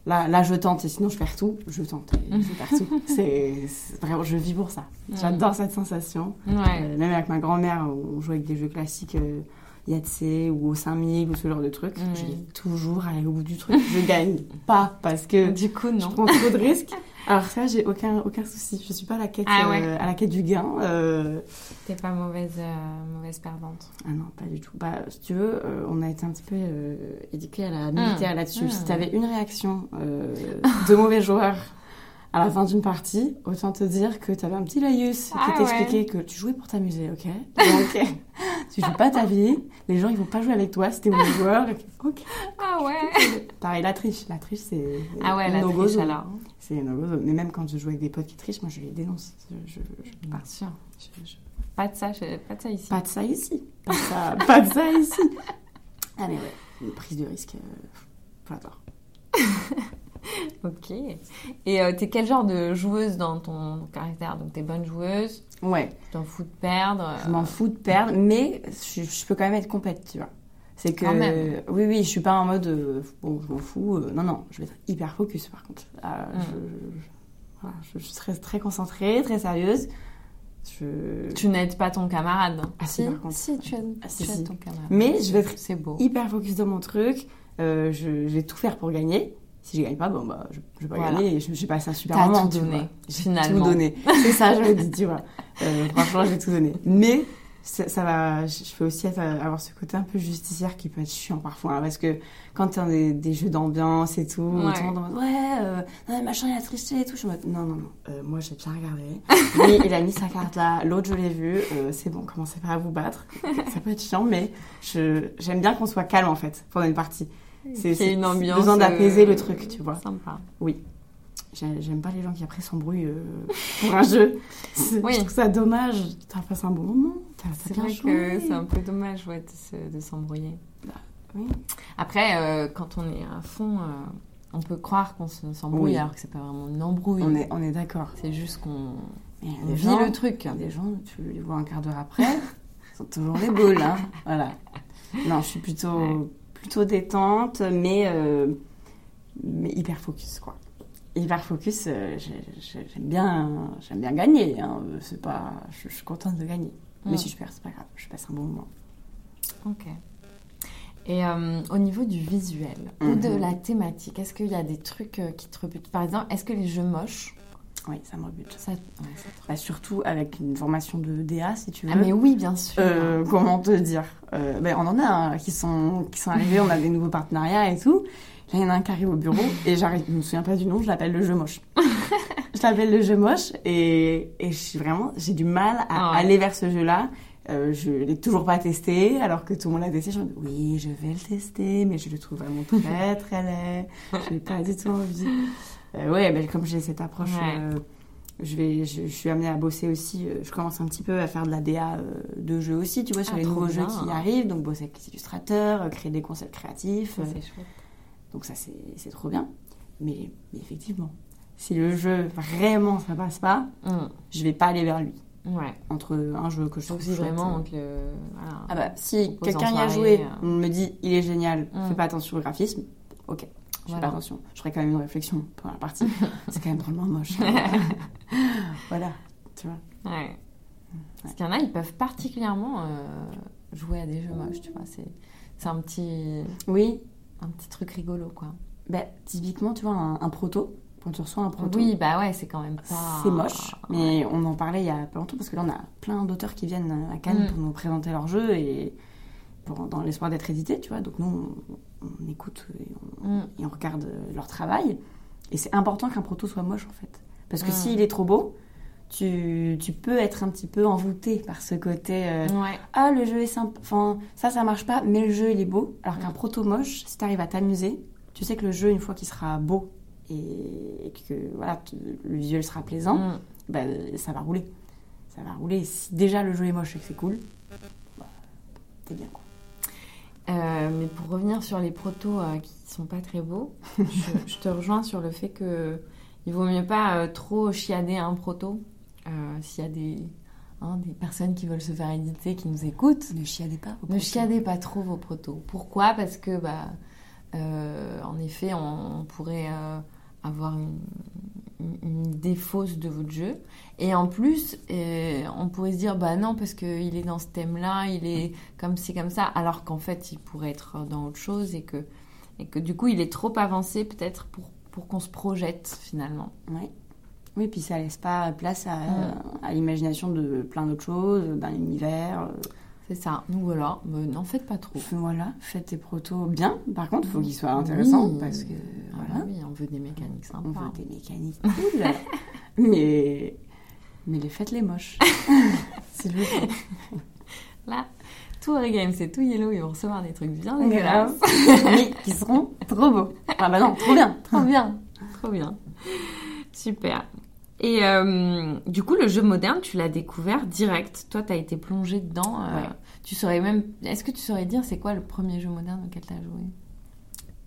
[SPEAKER 2] là, là, je tente. Et sinon, je perds tout. Je tente. Et je perds tout. C'est c'est vraiment, je vis pour ça. J'adore cette sensation.
[SPEAKER 1] Ouais.
[SPEAKER 2] Euh, même avec ma grand-mère, on jouait avec des jeux classiques. Euh, Yahtzee ou au 5000 ou ce genre de trucs,
[SPEAKER 1] Mm.
[SPEAKER 2] je vais toujours aller au bout du truc. Je gagne pas parce que
[SPEAKER 1] Du coup,
[SPEAKER 2] je
[SPEAKER 1] non.
[SPEAKER 2] prends trop de risques. Alors ça, j'ai aucun, aucun souci. Je suis pas à la quête,
[SPEAKER 1] Ah ouais.
[SPEAKER 2] euh, à la quête du gain. euh,
[SPEAKER 1] T'es pas mauvaise, euh, mauvaise perdante.
[SPEAKER 2] Ah non, pas du tout. Bah, si tu veux, euh, on a été un petit peu éduqués à la militaire là-dessus.
[SPEAKER 1] Mmh.
[SPEAKER 2] Si t'avais une réaction de mauvais joueur à la fin d'une partie, autant te dire que t'avais un petit laïus
[SPEAKER 1] Ah
[SPEAKER 2] qui t'expliquait que tu jouais pour t'amuser, ok? Donc, tu joues pas ta vie, les gens ils vont pas jouer avec toi si t'es mauvais joueur. Ok.
[SPEAKER 1] Ah ouais
[SPEAKER 2] Pareil, la triche. La triche, c'est.
[SPEAKER 1] Ah ouais, la triche
[SPEAKER 2] zone.
[SPEAKER 1] alors.
[SPEAKER 2] C'est no go. Mais même quand je joue avec des potes qui trichent, moi je les dénonce. Je, je, je-
[SPEAKER 1] Bien sûr.
[SPEAKER 2] je-
[SPEAKER 1] Pas de ça, pas de ça ici.
[SPEAKER 2] Pas de ça ici. Pas de ça, pas de ça ici. Ah mais ouais, une prise de risque, euh, j'adore.
[SPEAKER 1] Ok. Et euh, t'es quel genre de joueuse dans ton caractère? Donc t'es bonne joueuse,
[SPEAKER 2] Ouais,
[SPEAKER 1] tu t'en fous de perdre?
[SPEAKER 2] je m'en fous de perdre, mais je, je peux quand même être complète, tu vois. C'est que,
[SPEAKER 1] Quand même.
[SPEAKER 2] oui, oui, je suis pas en mode, euh, bon, je m'en fous. euh, non, non, je vais être hyper focus par contre. Ah,
[SPEAKER 1] Mm.
[SPEAKER 2] je, je- voilà, je, je serai très concentrée, très sérieuse.
[SPEAKER 1] Tu n'aides pas ton camarade.
[SPEAKER 2] Ah, si, par contre.
[SPEAKER 1] Si, tu aides,
[SPEAKER 2] Ah, si,
[SPEAKER 1] tu aides ton camarade.
[SPEAKER 2] Mais je vais être
[SPEAKER 1] beau.
[SPEAKER 2] hyper focus dans mon truc. euh, je vais tout faire pour gagner. Si je gagne pas, bon, bah, je, je vais pas
[SPEAKER 1] Voilà.
[SPEAKER 2] gagner et je, je passe un super moment.
[SPEAKER 1] tout
[SPEAKER 2] tu
[SPEAKER 1] donné.
[SPEAKER 2] J'ai
[SPEAKER 1] finalement.
[SPEAKER 2] Tout donné. C'est ça, je me dis, tu vois. Euh, franchement, j'ai tout donné. Mais ça, ça va, je peux aussi être- avoir ce côté un peu justicière qui peut être chiant parfois. hein, parce que quand t'es dans des, des jeux d'ambiance et tout,
[SPEAKER 1] Ouais.
[SPEAKER 2] tout le monde en mode, ouais, euh, non, machin, il a triché et tout. Je suis en mode, non, non, non, euh, moi j'ai bien regardé. Lui, il a mis sa carte là, l'autre, je l'ai vu. euh, c'est bon, commencez pas à vous battre. Ça peut être chiant, mais j'aime bien qu'on soit calme en fait pendant une partie. C'est
[SPEAKER 1] une
[SPEAKER 2] c'est
[SPEAKER 1] ambiance,
[SPEAKER 2] besoin d'apaiser
[SPEAKER 1] euh,
[SPEAKER 2] le truc, tu vois.
[SPEAKER 1] Sympa.
[SPEAKER 2] J'ai- J'aime pas les gens qui après s'embrouillent euh, pour un jeu.
[SPEAKER 1] Oui.
[SPEAKER 2] Je trouve ça dommage. T'as passé un bon moment.
[SPEAKER 1] C'est
[SPEAKER 2] bien
[SPEAKER 1] vrai
[SPEAKER 2] joué.
[SPEAKER 1] que c'est un peu dommage ouais, de se- de s'embrouiller.
[SPEAKER 2] oui.
[SPEAKER 1] Après, euh, quand on est à fond, euh, on peut croire qu'on se- s'embrouille
[SPEAKER 2] Oui.
[SPEAKER 1] alors que c'est pas vraiment une embrouille.
[SPEAKER 2] On est, on est d'accord.
[SPEAKER 1] C'est juste qu'on vit
[SPEAKER 2] gens-
[SPEAKER 1] le truc.
[SPEAKER 2] il y a des gens, tu les vois un quart d'heure après, ils sont toujours les boules. Hein. Voilà. Non, je suis plutôt,
[SPEAKER 1] Ouais.
[SPEAKER 2] Plutôt détente, mais, euh, mais hyper focus, quoi. Hyper focus, euh, j'ai- j'ai- j'aime bien, j'aime bien gagner. Hein. C'est pas, je, je suis contente de gagner. Mais
[SPEAKER 1] Mm.
[SPEAKER 2] si je perds, c'est pas grave. Je passe un bon moment.
[SPEAKER 1] Ok. Et euh, au niveau du visuel ou de
[SPEAKER 2] Mhm.
[SPEAKER 1] la thématique, est-ce qu'il y a des trucs qui te rebutent? Par exemple, est-ce que les jeux moches
[SPEAKER 2] Oui, ça me rebute.
[SPEAKER 1] Ça, ouais, ça-
[SPEAKER 2] Bah, surtout avec une formation de DA, si tu veux.
[SPEAKER 1] Ah mais oui, bien sûr.
[SPEAKER 2] Euh, comment te dire Euh, ben, On en a hein, qui, sont, qui sont arrivés, on a des nouveaux partenariats et tout. Là, il y en a un qui arrive au bureau et j'arrive, je me souviens pas du nom, je l'appelle le jeu moche. je l'appelle le jeu moche et, et je suis vraiment, j'ai du mal à
[SPEAKER 1] Ah ouais.
[SPEAKER 2] aller vers ce jeu-là. Euh, je l'ai toujours pas testé, alors que tout le monde l'a testé. Je me dis, oui, je vais le tester, mais je le trouve vraiment très très laid. Je n'ai pas du tout envie. Euh, ouais, ben, comme j'ai cette approche,
[SPEAKER 1] Ouais.
[SPEAKER 2] euh, je, vais, je, je suis amenée à bosser aussi. euh, je commence un petit peu à faire de la DA euh, de jeux aussi, tu vois, sur
[SPEAKER 1] Ah,
[SPEAKER 2] les nouveaux jeux qui arrivent. Donc, bosser avec les illustrateurs, créer des concepts créatifs.
[SPEAKER 1] C'est chouette.
[SPEAKER 2] donc, ça, c'est trop bien. Mais, mais effectivement, si le jeu, vraiment, ça passe pas,
[SPEAKER 1] Hum,
[SPEAKER 2] je vais pas aller vers lui.
[SPEAKER 1] Ouais.
[SPEAKER 2] Entre un jeu que je trouve chouette,
[SPEAKER 1] vraiment le. Voilà.
[SPEAKER 2] Ah bah, si quelqu'un y a joué, on me dit il est génial,
[SPEAKER 1] Mm.
[SPEAKER 2] fais pas attention au graphisme, ok, je fais
[SPEAKER 1] Voilà.
[SPEAKER 2] pas attention. Je ferai quand même une réflexion pendant la partie. c'est quand même drôlement moche. voilà, tu vois.
[SPEAKER 1] Ouais. Parce qu'il y en a, ils peuvent particulièrement euh, jouer à des jeux moches, tu vois. C'est un petit,
[SPEAKER 2] Oui,
[SPEAKER 1] un petit truc rigolo, quoi.
[SPEAKER 2] bah, typiquement, tu vois, un, un proto, quand tu reçois un proto,
[SPEAKER 1] Oui, bah ouais, c'est quand même pas.
[SPEAKER 2] c'est moche, mais on en parlait il y a pas longtemps parce que là, on a plein d'auteurs qui viennent à Cannes
[SPEAKER 1] Mm.
[SPEAKER 2] pour nous présenter leur jeu et pour- dans l'espoir d'être édités, tu vois. Donc, nous, on, écoute et on,
[SPEAKER 1] Mm.
[SPEAKER 2] et on regarde euh, leur travail. Et c'est important qu'un proto soit moche, en fait. Parce que
[SPEAKER 1] Mm.
[SPEAKER 2] s'il est trop beau, tu, tu peux être un petit peu envoûté par ce côté euh,
[SPEAKER 1] Ouais.
[SPEAKER 2] Ah, le jeu est sympa. Enfin, ça, ça marche pas, mais le jeu, il est beau. Alors qu'un
[SPEAKER 1] Mm.
[SPEAKER 2] proto moche, si t'arrives à t'amuser, tu sais que le jeu, une fois qu'il sera beau et, que voilà, le visuel sera plaisant,
[SPEAKER 1] Mm.
[SPEAKER 2] bah, ça va rouler. Ça va rouler. Si déjà le jeu est moche et que c'est cool, bah, t'es bien, quoi.
[SPEAKER 1] Euh, mais pour revenir sur les protos euh, qui sont pas très beaux, je, je te rejoins sur le fait que il vaut mieux pas euh, trop chiader un proto. Euh, S'il y a des, hein, des personnes qui veulent se faire éditer, qui nous écoutent,
[SPEAKER 2] Ne chiadez pas. vos
[SPEAKER 1] ne
[SPEAKER 2] protos.
[SPEAKER 1] chiadez pas trop vos protos. Pourquoi? Parce que, bah, en effet, on, on pourrait avoir une, une- une idée fausse de votre jeu. Et en plus, euh, on pourrait se dire, bah non, parce qu'il est dans ce thème-là, il est comme c'est comme ça, alors qu'en fait, il pourrait être dans autre chose et que, et que du coup, il est trop avancé peut-être pour, pour qu'on se projette finalement.
[SPEAKER 2] Ouais. Oui, puis ça laisse pas place à, à l'imagination de plein d'autres choses, d'un univers.
[SPEAKER 1] C'est ça. Donc voilà, n'en faites pas trop.
[SPEAKER 2] Voilà, faites tes protos bien. Par contre, il faut qu'ils soient intéressants
[SPEAKER 1] Oui.
[SPEAKER 2] parce que
[SPEAKER 1] Ah
[SPEAKER 2] voilà,
[SPEAKER 1] bah oui, on veut des mécaniques
[SPEAKER 2] on
[SPEAKER 1] sympas.
[SPEAKER 2] veut des mécaniques cool. mais mais les faites les moches. S'il vous plaît.
[SPEAKER 1] Là, tout Origame, c'est tout yellow, ils vont recevoir des trucs bien
[SPEAKER 2] Grave.
[SPEAKER 1] dégueulasses.
[SPEAKER 2] mais qui seront trop beaux. Ah bah non, trop bien.
[SPEAKER 1] Trop bien, trop bien. Super. Et euh, du coup, le jeu moderne, tu l'as découvert direct. Toi, tu as été plongé dedans. euh,
[SPEAKER 2] Ouais.
[SPEAKER 1] Tu saurais même. Est-ce que tu saurais dire c'est quoi le premier jeu moderne auquel tu as joué?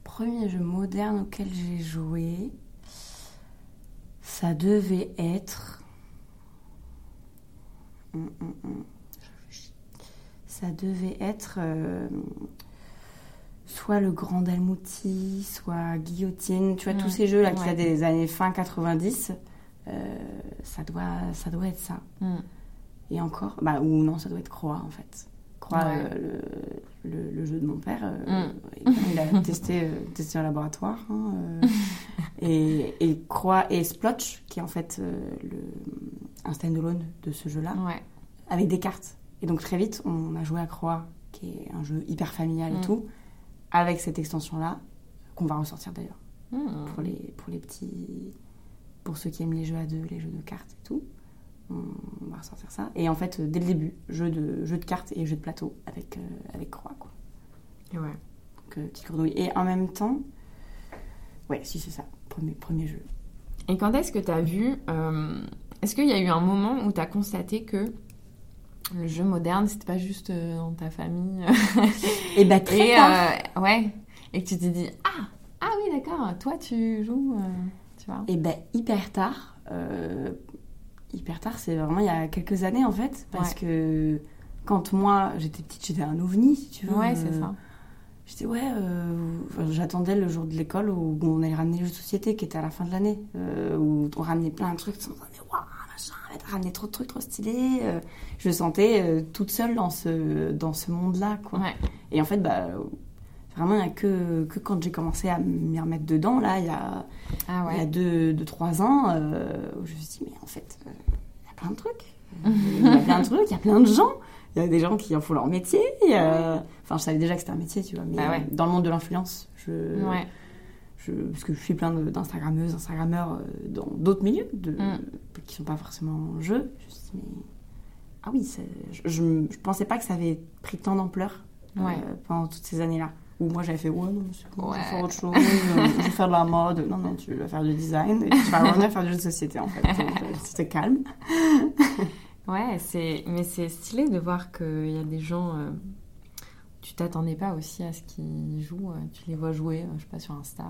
[SPEAKER 2] Premier jeu moderne auquel j'ai joué, ça devait être. Hum, hum, hum. Ça devait être euh, soit le Grand Dalmouti, soit Guillotine. Tu vois, tous ces jeux-là qui datent des années fin 90, euh, ça, doit, ça doit être ça.
[SPEAKER 1] Hmm.
[SPEAKER 2] Et encore, bah, ou non, ça doit être Croix en fait. Croix,
[SPEAKER 1] Ouais.
[SPEAKER 2] euh, le, le- le jeu de mon père, euh,
[SPEAKER 1] Mm.
[SPEAKER 2] il a testé, euh, testé en laboratoire. hein, euh, et, et Croix et Splotch, qui est en fait euh, le, un standalone de ce jeu-là,
[SPEAKER 1] Ouais.
[SPEAKER 2] avec des cartes. Et donc très vite, on a joué à Croix, qui est un jeu hyper familial
[SPEAKER 1] Mm.
[SPEAKER 2] et tout, avec cette extension-là, qu'on va ressortir d'ailleurs
[SPEAKER 1] Hmm.
[SPEAKER 2] pour les, pour les petits. Pour ceux qui aiment les jeux à deux, les jeux de cartes et tout. On, va ressortir ça. Et en fait, euh, dès le début, jeu de, jeu de cartes et jeu de plateau avec, euh, avec Croix, quoi.
[SPEAKER 1] Ouais.
[SPEAKER 2] Donc, euh, petite grenouille. Et en même temps. Ouais, si, c'est ça. Premier, premier jeu.
[SPEAKER 1] Et quand est-ce que tu as vu. euh, est-ce qu'il y a eu un moment où tu as constaté que le jeu moderne, c'était pas juste dans ta famille
[SPEAKER 2] Et bah, très
[SPEAKER 1] Et ouais. Et que tu t'es dit Ah, ah oui, d'accord, toi tu joues. Tu vois
[SPEAKER 2] Et ben hyper tard. euh, hyper tard, c'est vraiment il y a quelques années en fait. Parce
[SPEAKER 1] Ouais.
[SPEAKER 2] que quand moi j'étais petite, j'étais un ovni si tu veux.
[SPEAKER 1] Ouais, c'est
[SPEAKER 2] Euh,
[SPEAKER 1] ça.
[SPEAKER 2] J'étais ouais, euh, j'attendais le jour de l'école où on allait ramener les jeux de société qui était à la fin de l'année, euh, où on ramenait plein de trucs, on se disait waouh machin, ramené trop de trucs trop stylés. euh, je me sentais toute seule dans ce dans ce monde-là quoi.
[SPEAKER 1] Ouais.
[SPEAKER 2] Et en fait bah Vraiment, il n'y a que, que quand j'ai commencé à m'y remettre dedans, là, il y a,
[SPEAKER 1] Ah
[SPEAKER 2] il y a
[SPEAKER 1] ouais.
[SPEAKER 2] deux, deux, trois ans, euh, où je me suis dit, mais en fait, euh, il y a plein de trucs. Il y a plein de trucs, il y a plein de gens. Il y a des gens qui en font leur métier. a- Enfin, je savais déjà que c'était un métier, tu vois. Mais
[SPEAKER 1] Bah ouais.
[SPEAKER 2] dans le monde de l'influence, je,
[SPEAKER 1] Ouais.
[SPEAKER 2] je, parce que je suis plein d'Instagrammeuses, Instagrammeurs euh, dans d'autres milieux de,
[SPEAKER 1] Mm.
[SPEAKER 2] qui sont pas forcément jeux. Je me suis dit, mais ah oui, je, je pensais pas que ça avait pris tant d'ampleur euh, pendant toutes ces années-là. Où moi j'avais fait, ouais, non, c'est bon, je vais
[SPEAKER 1] Ouais.
[SPEAKER 2] faire autre chose, euh, je vais faire de la mode. Non, non, tu vas faire du design et tu vas revenir faire du jeu de société en fait. Donc, euh, C'était calme.
[SPEAKER 1] Ouais, c'est mais c'est stylé de voir qu'il y a des gens. euh, tu t'attendais pas aussi à ce qu'ils jouent. Tu les vois jouer, je sais pas, sur Insta.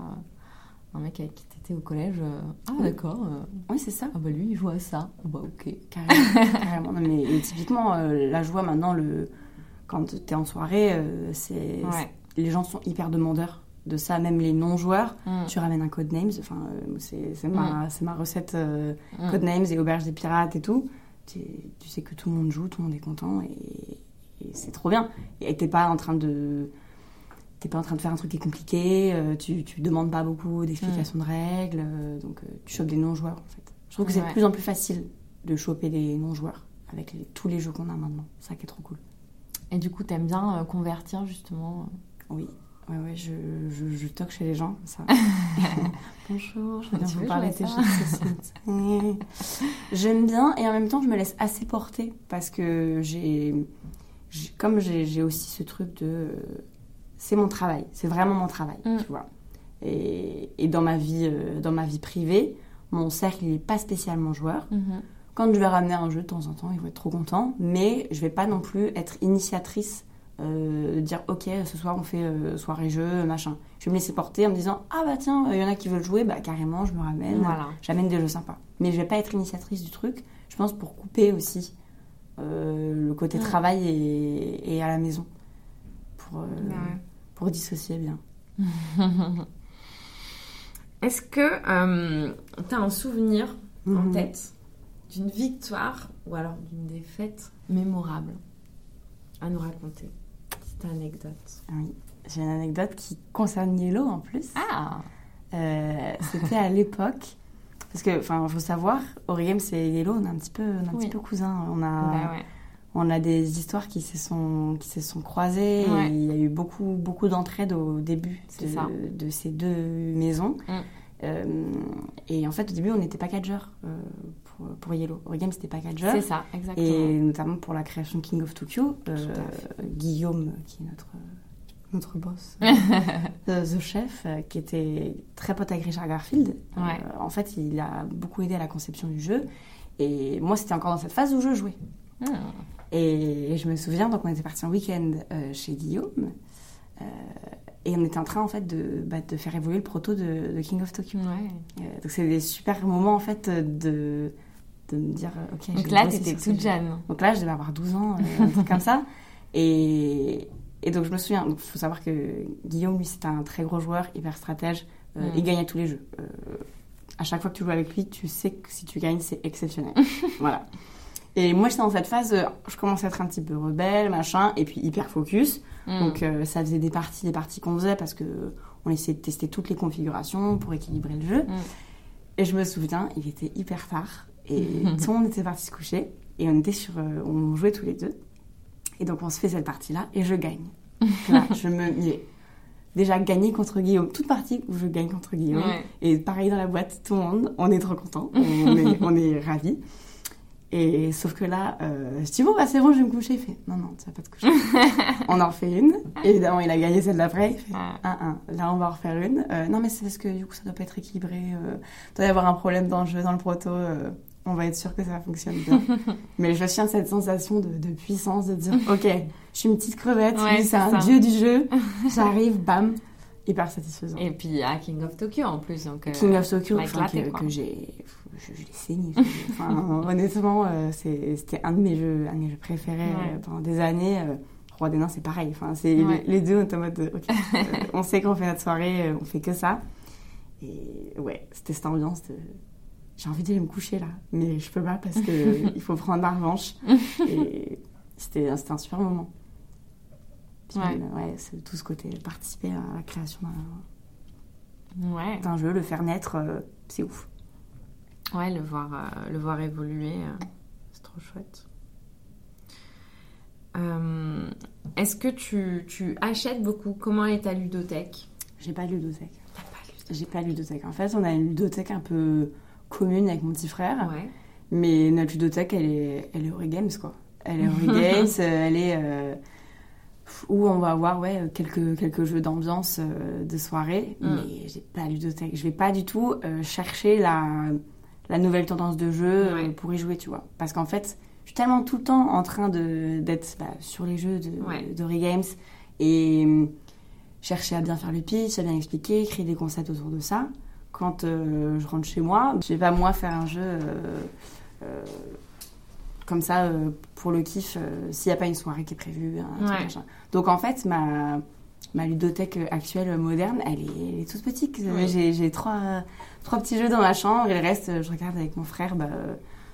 [SPEAKER 1] un mec avec qui t'étais au collège. euh, ah,
[SPEAKER 2] Oui.
[SPEAKER 1] d'accord. euh,
[SPEAKER 2] Oui, c'est ça.
[SPEAKER 1] ah, bah lui, il joue à ça. Ah, bah, ok.
[SPEAKER 2] Carrément. carrément. Non, mais typiquement, euh, là, je vois maintenant, le... quand tu es en soirée, c'est
[SPEAKER 1] Ouais.
[SPEAKER 2] Les gens sont hyper demandeurs de ça, même les non-joueurs.
[SPEAKER 1] Mm.
[SPEAKER 2] Tu ramènes un Codenames, enfin, euh, c'est c'est ma, recette euh,
[SPEAKER 1] Mm.
[SPEAKER 2] Codenames et Auberge des Pirates et tout. Tu, tu sais que tout le monde joue, tout le monde est content et, et c'est trop bien. Et t'es pas en train de. T'es pas en train de faire un truc qui est compliqué, euh, tu, tu demandes pas beaucoup d'explications de règles, euh, donc tu chopes des non-joueurs en fait. Je trouve que c'est
[SPEAKER 1] Ouais.
[SPEAKER 2] de plus en plus facile de choper des non-joueurs avec les- tous les jeux qu'on a maintenant. C'est ça qui est trop cool.
[SPEAKER 1] Et du coup, t'aimes bien convertir justement.
[SPEAKER 2] Oui, ouais, ouais, je, je, je toque chez les gens, ça. Bonjour, je viens vous parler de. J'aime bien et en même temps, je me laisse assez porter parce que j'ai. Comme j'ai aussi ce truc de. C'est mon travail, c'est vraiment mon travail,
[SPEAKER 1] Mm.
[SPEAKER 2] tu vois. Et, et dans, ma vie, euh, dans ma vie privée, mon cercle, il n'est pas spécialement joueur.
[SPEAKER 1] Mhm.
[SPEAKER 2] Quand je vais ramener un jeu de temps en temps, ils vont être trop contents, mais je vais pas non plus être initiatrice euh, dire ok ce soir on fait euh, soirée jeu machin. Je vais me laisser porter en me disant ah bah tiens il y en a qui veulent jouer bah carrément je me ramène,
[SPEAKER 1] Voilà.
[SPEAKER 2] j'amène des jeux sympas. Mais je vais pas être initiatrice du truc. Je pense pour couper aussi euh, le côté
[SPEAKER 1] Ouais.
[SPEAKER 2] travail et, et à la maison pour euh,
[SPEAKER 1] Bah ouais.
[SPEAKER 2] pour dissocier bien.
[SPEAKER 1] Est-ce que tu as un souvenir en
[SPEAKER 2] Mhm.
[SPEAKER 1] tête d'une victoire ou alors d'une défaite mémorable à nous raconter? Cette anecdote.
[SPEAKER 2] Oui. J'ai une anecdote qui concerne Yellow en plus.
[SPEAKER 1] Ah
[SPEAKER 2] Euh, c'était à l'époque. Parce que, enfin, faut savoir, Origame, c'est Yellow, on est un petit peu, on est un
[SPEAKER 1] Oui.
[SPEAKER 2] petit peu cousins. On a,
[SPEAKER 1] ouais.
[SPEAKER 2] on a des histoires qui se sont, qui se sont croisées.
[SPEAKER 1] Ouais.
[SPEAKER 2] Et il y a eu beaucoup, beaucoup d'entraide au début de, ces deux maisons.
[SPEAKER 1] Mm.
[SPEAKER 2] Euh, et en fait, au début, on n'était pas euh, pour, pour Yellow. Origame, c'était packageur.
[SPEAKER 1] C'est ça, exactement.
[SPEAKER 2] Et notamment pour la création King of Tokyo, euh, Guillaume, qui est notre, notre boss, euh, The Chef, euh, qui était très pote avec Richard Garfield. Euh, en fait, il a beaucoup aidé à la conception du jeu. Et moi, c'était encore dans cette phase où je jouais.
[SPEAKER 1] Hmm.
[SPEAKER 2] Et je me souviens, donc on était parti en week-end euh, chez Guillaume. euh, et on était en train en fait de, bah, de faire évoluer le proto de, de King of Tokyo.
[SPEAKER 1] Ouais.
[SPEAKER 2] Euh, donc c'est des super moments en fait de, de me dire euh, ok.
[SPEAKER 1] Donc là, t'étais toute
[SPEAKER 2] jeu.
[SPEAKER 1] jeune.
[SPEAKER 2] Donc là, je devais avoir 12 ans, euh, un truc comme ça. Et, et donc, je me souviens, il faut savoir que Guillaume, lui, c'était un très gros joueur, hyper stratège. euh,
[SPEAKER 1] Mm.
[SPEAKER 2] Il gagnait tous les jeux. Euh, à chaque fois que tu joues avec lui, tu sais que si tu gagnes, c'est exceptionnel. voilà. Et moi, j'étais dans cette phase, je commençais à être un petit peu rebelle, machin, et puis hyper focus.
[SPEAKER 1] Hmm.
[SPEAKER 2] Donc, ça faisait des parties, des parties qu'on faisait parce que on essayait de tester toutes les configurations pour équilibrer le jeu.
[SPEAKER 1] Mm.
[SPEAKER 2] Et je me souviens, il était hyper tard et tout le monde était parti se coucher et on était sur, euh, on jouait tous les deux. Et donc on se fait cette partie-là et je gagne. Là, je me mais déjà gagner contre Guillaume, toute partie où je gagne contre Guillaume.
[SPEAKER 1] Ouais.
[SPEAKER 2] Et pareil dans la boîte, tout le monde, on est trop content, on est, on est ravis. Et sauf que là, euh, je dis bon bah c'est bon, je vais me coucher. Il fait non non, tu vas pas te coucher. on en refait une. Évidemment, il a gagné celle d'après. Il fait
[SPEAKER 1] Ah.
[SPEAKER 2] 1-1. Là, on va en refaire une. Euh, non, mais c'est parce que du coup, ça doit pas être équilibré. Euh, il doit y avoir un problème dans le jeu, dans le proto. On va être sûr que ça fonctionne bien. mais je tiens cette sensation de, de puissance, de dire ok, je suis une petite crevette,
[SPEAKER 1] Ouais, c'est
[SPEAKER 2] un
[SPEAKER 1] ça.
[SPEAKER 2] dieu du jeu. J'arrive, bam, hyper satisfaisant.
[SPEAKER 1] Et puis à King of Tokyo en plus. Donc, euh,
[SPEAKER 2] King of Tokyo, enfin,
[SPEAKER 1] éclaté,
[SPEAKER 2] que, j'ai. Je, je l'ai saigné. Enfin, honnêtement, euh, c'était un de mes jeux, un de mes jeux préférés
[SPEAKER 1] Ouais.
[SPEAKER 2] euh, pendant des années. Roi des Nains, c'est pareil. Enfin, c'est
[SPEAKER 1] Ouais.
[SPEAKER 2] les, les deux, on est en mode, ok, euh, on sait qu'on fait notre soirée, on fait que ça. Et ouais, c'était cette ambiance de. J'ai envie d'aller me coucher là, mais je peux pas parce que il faut prendre ma revanche. Et c'était un super moment. Puis,
[SPEAKER 1] Ouais.
[SPEAKER 2] ouais, c'est tout ce côté participer à la création d'un-
[SPEAKER 1] Ouais.
[SPEAKER 2] jeu, le faire naître, euh, c'est ouf.
[SPEAKER 1] Ouais, le voir, euh, le voir évoluer, euh, c'est trop chouette. Est-ce que tu, tu achètes beaucoup? Comment est ta ludothèque?
[SPEAKER 2] J'ai pas de ludothèque J'ai pas de ludothèque. En fait, on a une ludothèque un peu commune avec mon petit frère.
[SPEAKER 1] Ouais.
[SPEAKER 2] Mais notre ludothèque, elle est, elle est Games, quoi. Elle est Games, elle est euh, où on va avoir ouais, quelques, quelques jeux d'ambiance euh, de soirée.
[SPEAKER 1] Mm.
[SPEAKER 2] Mais j'ai pas ludothèque. Je vais pas du tout euh, chercher la, la nouvelle tendance de jeu
[SPEAKER 1] Ouais.
[SPEAKER 2] pour y jouer, tu vois. Parce qu'en fait, je suis tellement tout le temps en train de- d'être bah, sur les jeux de,
[SPEAKER 1] Ouais.
[SPEAKER 2] Games et euh, chercher à bien faire le pitch, à bien expliquer, créer des concepts autour de ça. Quand euh, je rentre chez moi, je vais pas moi faire un jeu euh, euh, comme ça pour le kiff s'il n'y a pas une soirée qui est prévue. un truc,
[SPEAKER 1] Ouais.
[SPEAKER 2] machin. Donc en fait, ma, ma ludothèque actuelle moderne, elle est, elle est toute petite.
[SPEAKER 1] Oui.
[SPEAKER 2] J'ai, trois, trois petits jeux dans ma chambre et le reste, je regarde avec mon frère bah,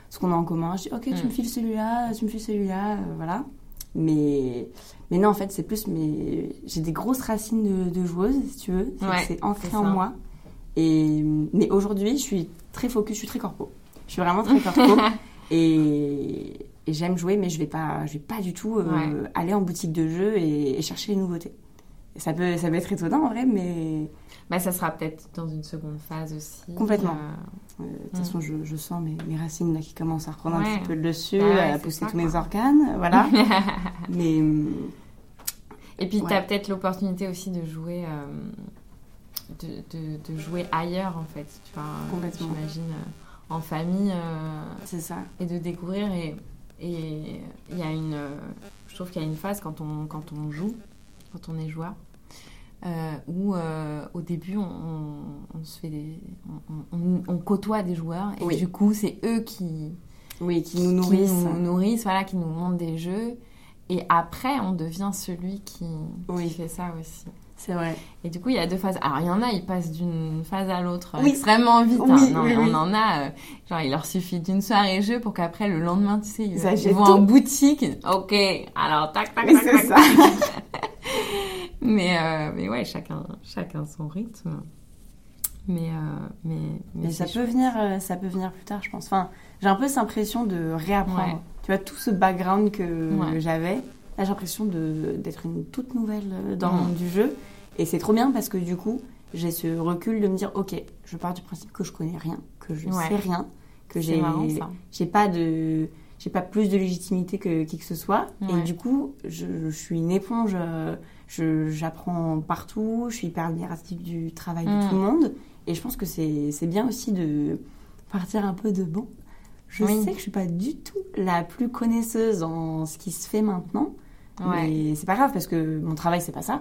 [SPEAKER 2] ce qu'on a en commun. Je dis, ok, tu
[SPEAKER 1] Mm.
[SPEAKER 2] me files celui-là, tu me files celui-là, voilà. Mais, mais non, en fait, c'est plus. Mais j'ai des grosses racines de, de joueuse, si tu veux. C'est,
[SPEAKER 1] Ouais,
[SPEAKER 2] c'est ancré en moi. Et, mais aujourd'hui, je suis très focus, je suis très corpo. Je suis vraiment très corpo. et, et j'aime jouer, mais je vais pas, je vais pas du tout euh,
[SPEAKER 1] Ouais.
[SPEAKER 2] aller en boutique de jeux et, et chercher les nouveautés. Ça peut, ça peut être étonnant en vrai, mais
[SPEAKER 1] Bah, ça sera peut-être dans une seconde phase aussi.
[SPEAKER 2] Complètement.
[SPEAKER 1] Euh,
[SPEAKER 2] euh, de toute façon, je, je sens mes, mes racines là, qui commencent à reprendre un petit peu le dessus,
[SPEAKER 1] Bah
[SPEAKER 2] à pousser
[SPEAKER 1] ça,
[SPEAKER 2] tous mes organes, voilà. mais
[SPEAKER 1] Et puis,
[SPEAKER 2] Ouais.
[SPEAKER 1] tu as peut-être l'opportunité aussi de jouer, de, de, de jouer ailleurs, en fait. Tu vois,
[SPEAKER 2] Complètement.
[SPEAKER 1] J'imagine euh, en famille euh,
[SPEAKER 2] c'est ça.
[SPEAKER 1] et de découvrir. Et et il y a une. euh, je trouve qu'il y a une phase quand on, quand on joue, quand on est joueur. euh, où euh, au début on, on- on se fait des, on, côtoie des joueurs et
[SPEAKER 2] Oui.
[SPEAKER 1] du coup c'est eux qui,
[SPEAKER 2] Oui, qui nous
[SPEAKER 1] qui
[SPEAKER 2] nourrissent.
[SPEAKER 1] nous nourrissent, voilà, qui nous montrent des jeux. Et après, on devient celui qui,
[SPEAKER 2] Oui.
[SPEAKER 1] qui fait ça aussi.
[SPEAKER 2] C'est vrai.
[SPEAKER 1] Et du coup, il y a deux phases. Alors, il y en a, ils passent d'une phase à l'autre euh,
[SPEAKER 2] Oui.
[SPEAKER 1] extrêmement vite.
[SPEAKER 2] Oui,
[SPEAKER 1] hein. Non,
[SPEAKER 2] oui,
[SPEAKER 1] mais
[SPEAKER 2] oui.
[SPEAKER 1] On en a, euh, genre, il leur suffit d'une soirée jeu pour qu'après, le lendemain, tu sais, ils, vont
[SPEAKER 2] tout.
[SPEAKER 1] en boutique. Ok, alors, tac, tac, tac, tac,
[SPEAKER 2] ça.
[SPEAKER 1] tac. mais, euh, mais ouais, chacun, chacun son rythme. Mais, euh, mais, mais
[SPEAKER 2] Mais ça peut venir, ça peut venir plus tard, je pense. Enfin, j'ai un peu cette impression de réapprendre.
[SPEAKER 1] Ouais.
[SPEAKER 2] Tu vois, tout ce background que
[SPEAKER 1] Ouais.
[SPEAKER 2] j'avais, là, j'ai l'impression d'être une toute nouvelle euh, dans le
[SPEAKER 1] Mhm.
[SPEAKER 2] monde du jeu. Et c'est trop bien parce que du coup, j'ai ce recul de me dire, ok, je pars du principe que je connais rien, que je
[SPEAKER 1] Ouais.
[SPEAKER 2] sais rien, que j'ai, j'ai pas de, j'ai pas plus de légitimité que qui que ce soit.
[SPEAKER 1] Ouais.
[SPEAKER 2] Et du coup, je, je suis une éponge. euh, Je, j'apprends partout. Je suis hyper admirative du travail
[SPEAKER 1] Mm.
[SPEAKER 2] de tout le monde. Et je pense que c'est, c'est bien aussi de partir un peu de bon. Je
[SPEAKER 1] Oui.
[SPEAKER 2] sais que je suis pas du tout la plus connaisseuse en ce qui se fait maintenant.
[SPEAKER 1] Ouais.
[SPEAKER 2] Mais c'est pas grave parce que mon travail c'est pas ça.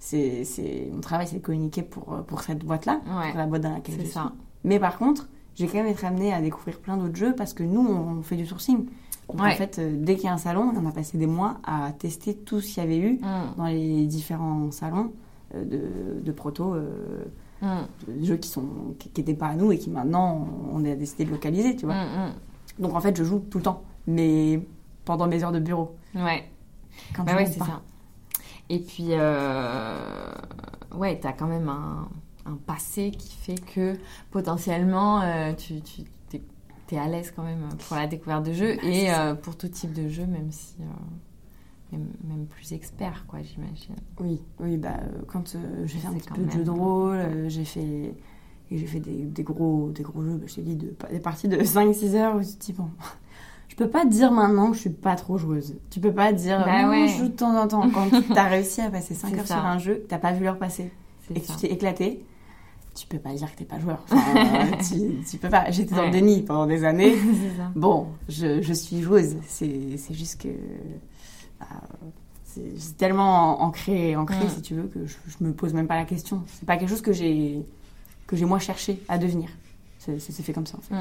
[SPEAKER 2] C'est, c'est mon travail c'est de communiquer pour pour cette boîte là,
[SPEAKER 1] Ouais.
[SPEAKER 2] pour la boîte dans laquelle
[SPEAKER 1] C'est
[SPEAKER 2] je
[SPEAKER 1] ça.
[SPEAKER 2] suis. Mais par contre, j'ai quand même été amenée à découvrir plein d'autres jeux parce que nous on fait du sourcing. Donc
[SPEAKER 1] Ouais.
[SPEAKER 2] en fait, euh, dès qu'il y a un salon, on a passé des mois à tester tout ce qu'il y avait eu
[SPEAKER 1] Mm,
[SPEAKER 2] dans les différents salons euh, de, de proto, euh,
[SPEAKER 1] mm,
[SPEAKER 2] de jeux qui sont qui n'étaient pas à nous et qui maintenant on a décidé de localiser, tu vois.
[SPEAKER 1] mm,
[SPEAKER 2] Donc en fait, je joue tout le temps, mais pendant mes heures de bureau.
[SPEAKER 1] Ouais.
[SPEAKER 2] Quand
[SPEAKER 1] Bah
[SPEAKER 2] je
[SPEAKER 1] ouais, c'est ça. Et puis, euh, ouais, t'as quand même un, un passé qui fait que potentiellement, euh, tu, tu t'es à l'aise quand même pour la découverte de jeux
[SPEAKER 2] Bah,
[SPEAKER 1] et euh, pour tout type de jeu, même si. même, même plus expert, quoi, j'imagine.
[SPEAKER 2] Oui, oui, bah quand j'ai fait un petit peu de jeux de rôle, j'ai fait et j'ai fait des, des gros des gros jeux, bah, je t'ai dit de, des parties de 5-6 heures où tu te dis bon. Je peux pas dire maintenant que je suis pas trop joueuse. Tu peux pas dire
[SPEAKER 1] Bah ouais.
[SPEAKER 2] je joue de temps en temps quand t'as réussi à passer 5
[SPEAKER 1] C'est
[SPEAKER 2] heures
[SPEAKER 1] ça.
[SPEAKER 2] sur un jeu, que t'as pas vu l'heure passer et que
[SPEAKER 1] ça.
[SPEAKER 2] tu t'es éclaté. Tu peux pas dire que t'es pas joueur. Enfin, tu, tu peux pas. J'étais dans le déni pendant des années.
[SPEAKER 1] ça.
[SPEAKER 2] Bon, je, je suis joueuse. C'est juste que. bah, c'est tellement ancré, ancré
[SPEAKER 1] Mm.
[SPEAKER 2] si tu veux, que je, je me pose même pas la question. C'est pas quelque chose que j'ai que j'ai moi cherché à devenir. C'est fait comme ça en fait.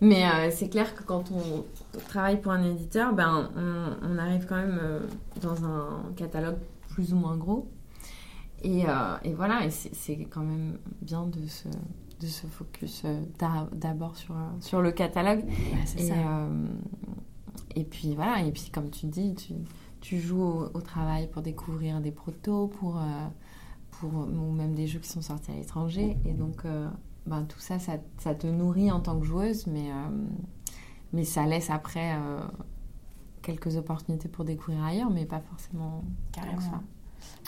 [SPEAKER 1] Mais euh, c'est clair que quand on travaille pour un éditeur, ben, on, on arrive quand même euh, dans un catalogue plus ou moins gros. Et, euh, et voilà, et c'est quand même bien de se, de se focus d'a- d'abord sur, sur le catalogue.
[SPEAKER 2] Ouais,
[SPEAKER 1] Et,
[SPEAKER 2] ça.
[SPEAKER 1] et puis voilà, et puis comme tu dis, tu, tu joues au, au travail pour découvrir des protos, pour, pour, ou même des jeux qui sont sortis à l'étranger. Et donc, ben, tout ça, ça, ça te nourrit en tant que joueuse, mais, euh, mais ça laisse après euh, quelques opportunités pour découvrir ailleurs, mais pas forcément
[SPEAKER 2] Carrément.
[SPEAKER 1] ça.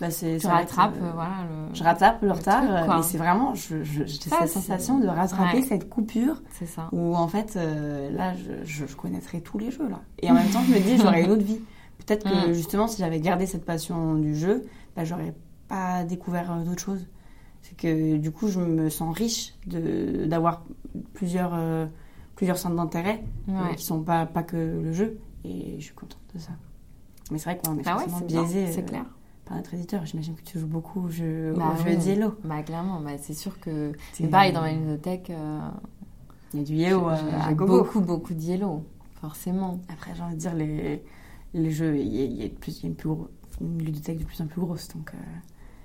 [SPEAKER 2] Bah,
[SPEAKER 1] Tu rattrapes,
[SPEAKER 2] euh,
[SPEAKER 1] euh, voilà. Le...
[SPEAKER 2] Je rattrape le
[SPEAKER 1] le
[SPEAKER 2] retard, mais c'est vraiment, j'ai cette sensation de rattraper
[SPEAKER 1] Ouais.
[SPEAKER 2] cette coupure
[SPEAKER 1] C'est ça.
[SPEAKER 2] où en fait, euh, là, je, je, je connaîtrais tous les jeux là. Et en même temps, je me dis, j'aurais une autre vie. Peut-être que
[SPEAKER 1] Mm.
[SPEAKER 2] justement, si j'avais gardé cette passion du jeu, bah, j'aurais pas découvert d'autres choses. C'est que du coup, je me sens riche de, d'avoir plusieurs, euh, plusieurs centres d'intérêt euh,
[SPEAKER 1] Ouais.
[SPEAKER 2] qui sont pas, pas que le jeu. Et je suis contente de ça. Mais c'est vrai qu'on est
[SPEAKER 1] Ah ouais,
[SPEAKER 2] forcément
[SPEAKER 1] c'est bien,
[SPEAKER 2] biaisé
[SPEAKER 1] c'est
[SPEAKER 2] euh,
[SPEAKER 1] clair.
[SPEAKER 2] par notre éditeur. J'imagine que tu joues beaucoup au jeu,
[SPEAKER 1] Bah.
[SPEAKER 2] Diello.
[SPEAKER 1] Bah clairement, bah, c'est sûr que c'est pareil dans ma euh,
[SPEAKER 2] Il y a du Yellow euh,
[SPEAKER 1] j'ai-
[SPEAKER 2] à gogo.
[SPEAKER 1] beaucoup, beaucoup de yellow, forcément.
[SPEAKER 2] Après, j'ai envie de dire, les, les jeux, il y a, il y a de plus, il y a une, plus gros- une ludothèque de plus en plus grosse. Donc, euh,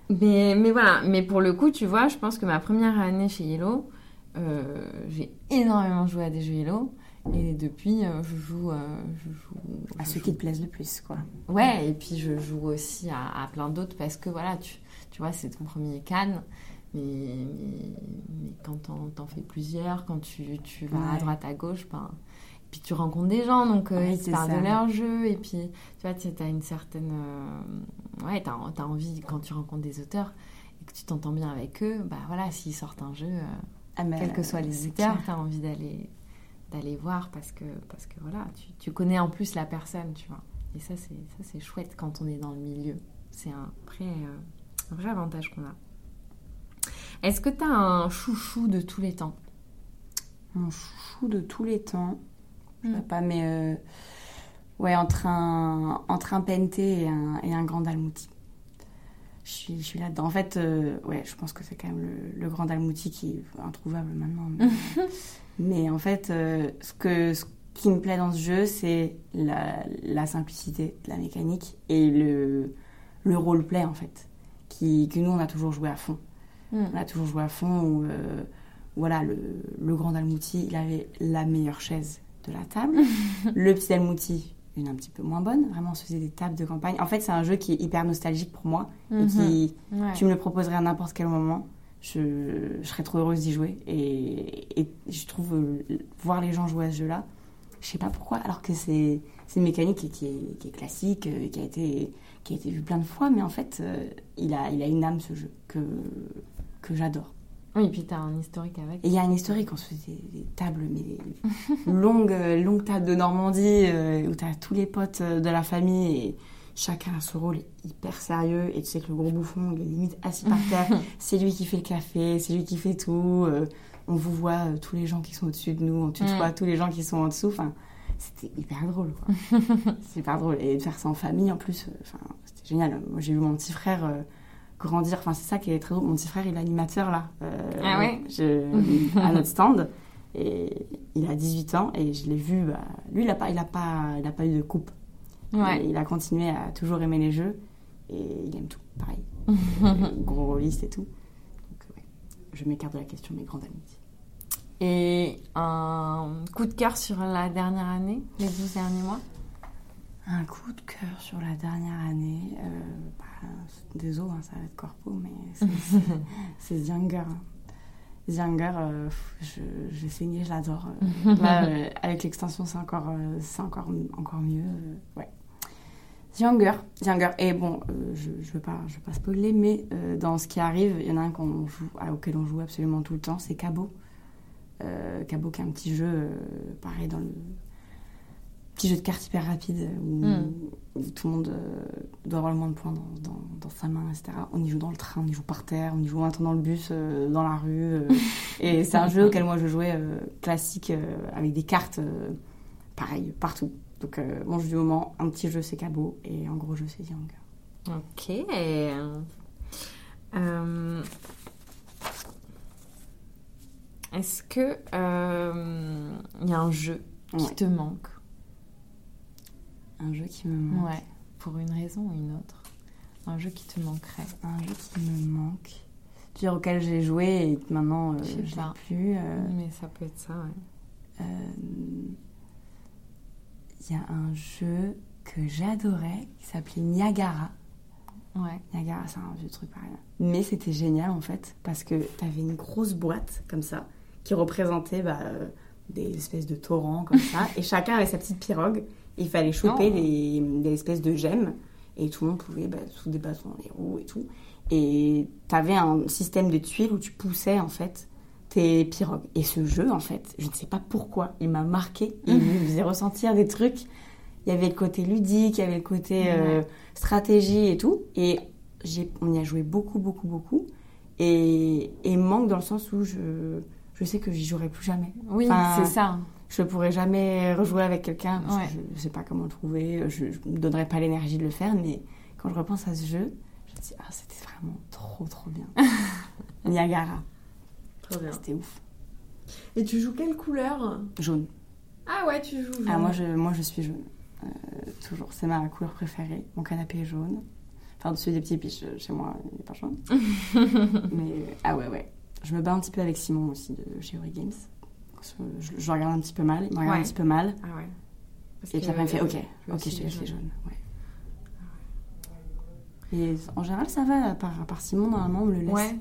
[SPEAKER 1] Mais, mais voilà, mais pour le coup, tu vois, je pense que ma première année chez Yellow, euh, j'ai énormément joué à des jeux Yellow. Et depuis, euh, je joue. euh, je joue
[SPEAKER 2] à ceux
[SPEAKER 1] joue-
[SPEAKER 2] qui te plaisent le plus, quoi.
[SPEAKER 1] Ouais, et puis je joue aussi à, à plein d'autres parce que voilà, tu, tu vois, c'est ton premier Cannes. Mais, mais, mais quand t'en, fais plusieurs, quand tu, tu vas à droite, à gauche, ben, puis tu rencontres des gens, donc euh,
[SPEAKER 2] Ouais,
[SPEAKER 1] ils te parlent
[SPEAKER 2] ça.
[SPEAKER 1] de leur jeu, et puis tu vois, tu as une certaine. euh, ouais, t'as, t'as envie, quand tu rencontres des auteurs et que tu t'entends bien avec eux, bah voilà, s'ils sortent un jeu, euh,
[SPEAKER 2] Ah, mais,
[SPEAKER 1] quel que soit
[SPEAKER 2] euh,
[SPEAKER 1] les
[SPEAKER 2] clair.
[SPEAKER 1] tu as envie d'aller d'aller voir parce que parce que voilà, tu, tu connais en plus la personne, tu vois. Et ça c'est ça c'est chouette quand on est dans le milieu. C'est un vrai euh, un vrai avantage qu'on a. Est-ce que tu as un chouchou de tous les temps?
[SPEAKER 2] Mon chouchou de tous les temps, je
[SPEAKER 1] Mm.
[SPEAKER 2] pas, mais euh, ouais, entre un, entre un Penté et un, et un Grand Dalmouti. Je suis, je suis là-dedans. En fait, euh, ouais, je pense que c'est quand même le, le Grand Dalmouti qui est introuvable maintenant. Mais, mais en fait, euh, ce, que, ce qui me plaît dans ce jeu, c'est la, la simplicité de la mécanique et le, le roleplay, en fait, qui, que nous, on a toujours joué à fond. On a toujours joué à fond où, voilà, le, le grand Dalmouti, il avait la meilleure chaise de la table. le petit Dalmouti, une un petit peu moins bonne. Vraiment, on se faisait des tables de campagne. En fait, c'est un jeu qui est hyper nostalgique pour moi et qui,
[SPEAKER 1] Ouais.
[SPEAKER 2] tu me le proposerais à n'importe quel moment. Je, je serais trop heureuse d'y jouer. Et, et je trouve euh, voir les gens jouer à ce jeu-là, je sais pas pourquoi, alors que c'est une mécanique qui, qui est, qui est classique, euh, qui a été qui a été vue plein de fois, mais en fait, euh, il a il a une âme ce jeu que que j'adore.
[SPEAKER 1] Oui, et puis tu as un historique avec.
[SPEAKER 2] Et il y a un historique, on se fait des, tables, mais longues, euh, longues tables de Normandie euh, où tu as tous les potes euh, de la famille et chacun a ce rôle hyper sérieux. Et tu sais que le gros bouffon, il est limite assis par terre. c'est lui qui fait le café, c'est lui qui fait tout. euh, on vous voit euh, tous les gens qui sont au-dessus de nous, on tutoie tous les gens qui sont en dessous. Enfin, c'était hyper drôle, quoi. c'est hyper drôle. Et de faire ça en famille, en plus, enfin, c'était génial. Moi, j'ai vu mon petit frère grandir. Enfin, c'est ça qui est très drôle. Mon petit frère, il est animateur, là. euh,
[SPEAKER 1] Ah ouais
[SPEAKER 2] je- À notre stand. Et il a 18 ans et je l'ai vu. bah, lui, il n'a pas, il a pas, il a pas eu de coupe.
[SPEAKER 1] Ouais.
[SPEAKER 2] Il a continué à toujours aimer les jeux. Et il aime tout, pareil. Gros rôliste et tout. Donc, ouais. Je m'écarte de la question, mais grande amitié.
[SPEAKER 1] Et un coup de cœur sur la dernière année, les 12 derniers mois?
[SPEAKER 2] Un coup de cœur sur la dernière année. Euh, bah, désolé, hein, ça va être corpo, mais c'est- Younger. hein. Younger, euh, je- j'ai saigné, je l'adore. Euh, Là, euh, avec l'extension, c'est encore, euh, c'est encore, encore mieux. ouais. Younger, Younger. Et bon, je ne veux, pas- je veux pas spoiler, mais dans ce qui arrive, il y en a un qu'on joue, à- auquel on joue absolument tout le temps, c'est Cabo. Cabo, qui est un petit jeu, pareil, dans le petit jeu de cartes hyper rapide où,
[SPEAKER 1] Mm.
[SPEAKER 2] où tout le monde euh, doit avoir le moins de points dans, dans- dans sa main, etc. On y joue dans le train, on y joue par terre, on y joue en attendant le bus, euh, dans la rue. euh. et c'est un jeu auquel moi je jouais classique avec des cartes, pareil, partout. Donc mon jeu du moment, un petit jeu c'est Cabo et un gros jeu c'est Young.
[SPEAKER 1] Ok. Est-ce que il y a un jeu qui
[SPEAKER 2] Ouais.
[SPEAKER 1] te manque?
[SPEAKER 2] Un jeu qui me manque.
[SPEAKER 1] Ouais. Pour une raison ou une autre. Un jeu qui te manquerait.
[SPEAKER 2] Un jeu qui me manque. Tu veux dire auquel j'ai joué et que maintenant euh,
[SPEAKER 1] Je sais
[SPEAKER 2] plus. euh,
[SPEAKER 1] Mais ça peut être ça, ouais.
[SPEAKER 2] Euh, Il y a un jeu que j'adorais, qui s'appelait Niagara.
[SPEAKER 1] Ouais.
[SPEAKER 2] Niagara, c'est un vieux truc pareil. Mais c'était génial en fait, parce que t'avais une grosse boîte comme ça, qui représentait bah, euh, des espèces de torrents comme ça, et chacun avait sa petite pirogue. Il fallait choper
[SPEAKER 1] Oh.
[SPEAKER 2] des espèces de gemmes, et tout le monde pouvait bah, sous des bâtons dans les roues et tout. Et t'avais un système de tuiles où tu poussais en fait tes pirogues. Et ce jeu, en fait, je ne sais pas pourquoi, il m'a marqué, il me faisait ressentir des trucs. Il y avait le côté ludique, il y avait le côté euh, stratégie et tout. Et j'ai, on y a joué beaucoup, beaucoup, beaucoup. Et, et manque dans le sens où je, je sais que j'y jouerai plus jamais.
[SPEAKER 1] Oui,
[SPEAKER 2] Enfin,
[SPEAKER 1] c'est ça.
[SPEAKER 2] Je ne pourrai jamais rejouer avec quelqu'un
[SPEAKER 1] Ouais.
[SPEAKER 2] que je ne sais pas comment le trouver. Je ne me donnerai pas l'énergie de le faire. Mais quand je repense à ce jeu, je me dis, ah, c'était vraiment trop, trop bien. Niagara,
[SPEAKER 3] Trop bien.
[SPEAKER 2] c'était ouf.
[SPEAKER 3] Et tu joues quelle couleur?
[SPEAKER 2] Jaune.
[SPEAKER 3] Ah ouais, tu joues.
[SPEAKER 2] Ah, moi, je, moi, je suis jaune. Euh, toujours. C'est ma couleur préférée. Mon canapé est jaune. Enfin, dessus des petits piches, euh, chez moi, il n'est pas jaune. Mais, euh, ah ouais, ouais. Je me bats un petit peu avec Simon aussi de chez Ori Games. Je, je le regarde un petit peu mal. Il me regarde
[SPEAKER 3] Ouais.
[SPEAKER 2] un petit peu mal.
[SPEAKER 3] Ah ouais. Parce
[SPEAKER 2] Et puis après, il me fait
[SPEAKER 3] euh,
[SPEAKER 2] Ok, ok, je te laisse les jaunes. Ouais. Et en général, ça va. À part, à part Simon, normalement, on me le laisse.
[SPEAKER 1] Ouais.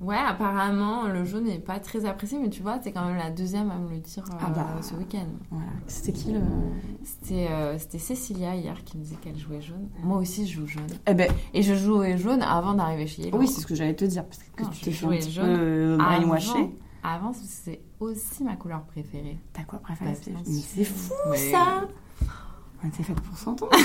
[SPEAKER 1] Ouais, apparemment, le jaune n'est pas très apprécié, mais tu vois, c'est quand même la deuxième à me le dire euh,
[SPEAKER 2] Ah bah.
[SPEAKER 1] ce week-end.
[SPEAKER 2] Voilà. C'était qui le.
[SPEAKER 1] C'était euh, c'était Cécilia hier qui me disait qu'elle jouait jaune. Moi aussi, je joue jaune.
[SPEAKER 2] Eh ben,
[SPEAKER 1] Et je jouais jaune avant d'arriver chez Yellow.
[SPEAKER 2] oui, c'est ce que j'allais te dire. Parce que
[SPEAKER 1] Non,
[SPEAKER 2] tu t'es fait un
[SPEAKER 1] jouais
[SPEAKER 2] petit
[SPEAKER 1] jaune
[SPEAKER 2] peu euh, brainwashé.
[SPEAKER 1] Avant, c'est aussi ma couleur préférée.
[SPEAKER 2] T'as quoi préféré
[SPEAKER 1] Bah, bien
[SPEAKER 2] Mais c'est fou
[SPEAKER 1] Mais-
[SPEAKER 2] ça On était faite pour s'entendre.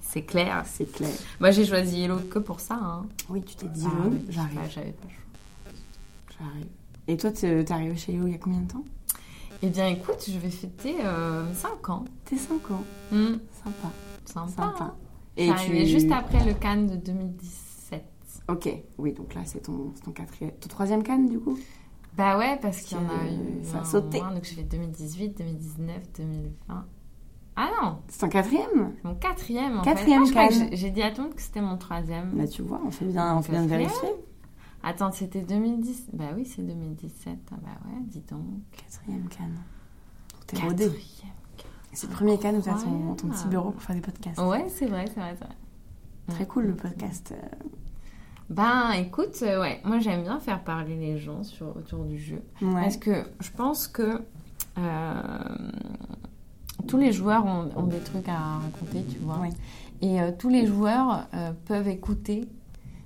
[SPEAKER 1] C'est clair.
[SPEAKER 2] C'est clair.
[SPEAKER 1] Moi, j'ai choisi Yellow que pour ça. Hein.
[SPEAKER 2] Oui, tu t'es dit
[SPEAKER 1] Ah,
[SPEAKER 2] j'arrive,
[SPEAKER 1] J'avais pas le choix.
[SPEAKER 2] j'arrive. Et toi, t'es t'es arrivé chez Léo il y a combien de temps?
[SPEAKER 1] Eh bien, écoute, je vais fêter 5 ans.
[SPEAKER 2] T'es 5 ans.
[SPEAKER 1] Hmm,
[SPEAKER 2] Sympa.
[SPEAKER 1] sympa.
[SPEAKER 2] Sympa.
[SPEAKER 1] hein.
[SPEAKER 2] Et
[SPEAKER 1] C'est arrivé juste après le Cannes de 2017.
[SPEAKER 2] Ok, oui, donc là, c'est ton, ton quatrième... Ton troisième canne, du coup?
[SPEAKER 1] Bah ouais, parce qu'il y en a eu
[SPEAKER 2] ça a sauté.
[SPEAKER 1] moins, donc j'ai fait 2018, 2019, 2020. Ah non,
[SPEAKER 2] C'est ton quatrième?
[SPEAKER 1] Mon quatrième en
[SPEAKER 2] Quatrième
[SPEAKER 1] fait. Ah, je j'ai- dit à tout le monde que c'était mon troisième.
[SPEAKER 2] Bah, tu vois, on fait bien, on fait bien de vérifier.
[SPEAKER 1] Attends, c'était 2010. Bah oui, c'est 2017. Ah bah ouais, dis donc.
[SPEAKER 2] Quatrième canne. T'es rodé.
[SPEAKER 1] Quatrième.
[SPEAKER 2] C'est le premier canne où t'as ton, ton petit bureau pour faire des podcasts.
[SPEAKER 1] Ouais, c'est vrai, c'est vrai, c'est vrai.
[SPEAKER 2] Très cool, le podcast.
[SPEAKER 1] Ben écoute, euh, ouais, moi j'aime bien faire parler les gens sur, autour du jeu.
[SPEAKER 2] Ouais.
[SPEAKER 1] Parce que je pense que euh, tous les joueurs ont, ont des trucs à raconter, tu vois. Et euh, tous les joueurs euh, peuvent écouter.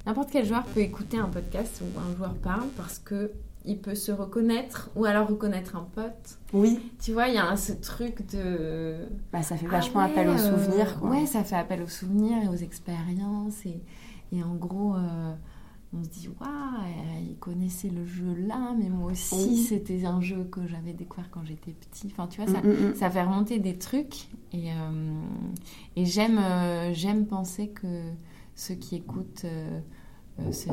[SPEAKER 1] N'importe quel joueur peut écouter un podcast où un joueur parle parce que il peut se reconnaître ou alors reconnaître un pote.
[SPEAKER 2] Oui,
[SPEAKER 1] Tu vois, il y a un- ce truc de
[SPEAKER 2] bah, ça fait
[SPEAKER 1] Ah
[SPEAKER 2] vachement
[SPEAKER 1] ouais,
[SPEAKER 2] appel aux souvenirs. Quoi.
[SPEAKER 1] Ouais, ça fait appel aux souvenirs et aux expériences. Et, et en gros, euh, on se dit, waouh, euh, il connaissait le jeu là, mais moi aussi,
[SPEAKER 2] Oui.
[SPEAKER 1] c'était un jeu que j'avais découvert quand j'étais petit. Enfin, tu vois, ça,
[SPEAKER 2] Mm, mm, mm.
[SPEAKER 1] ça fait remonter des trucs. Et, euh, et j'aime, euh, j'aime penser que ceux qui écoutent se,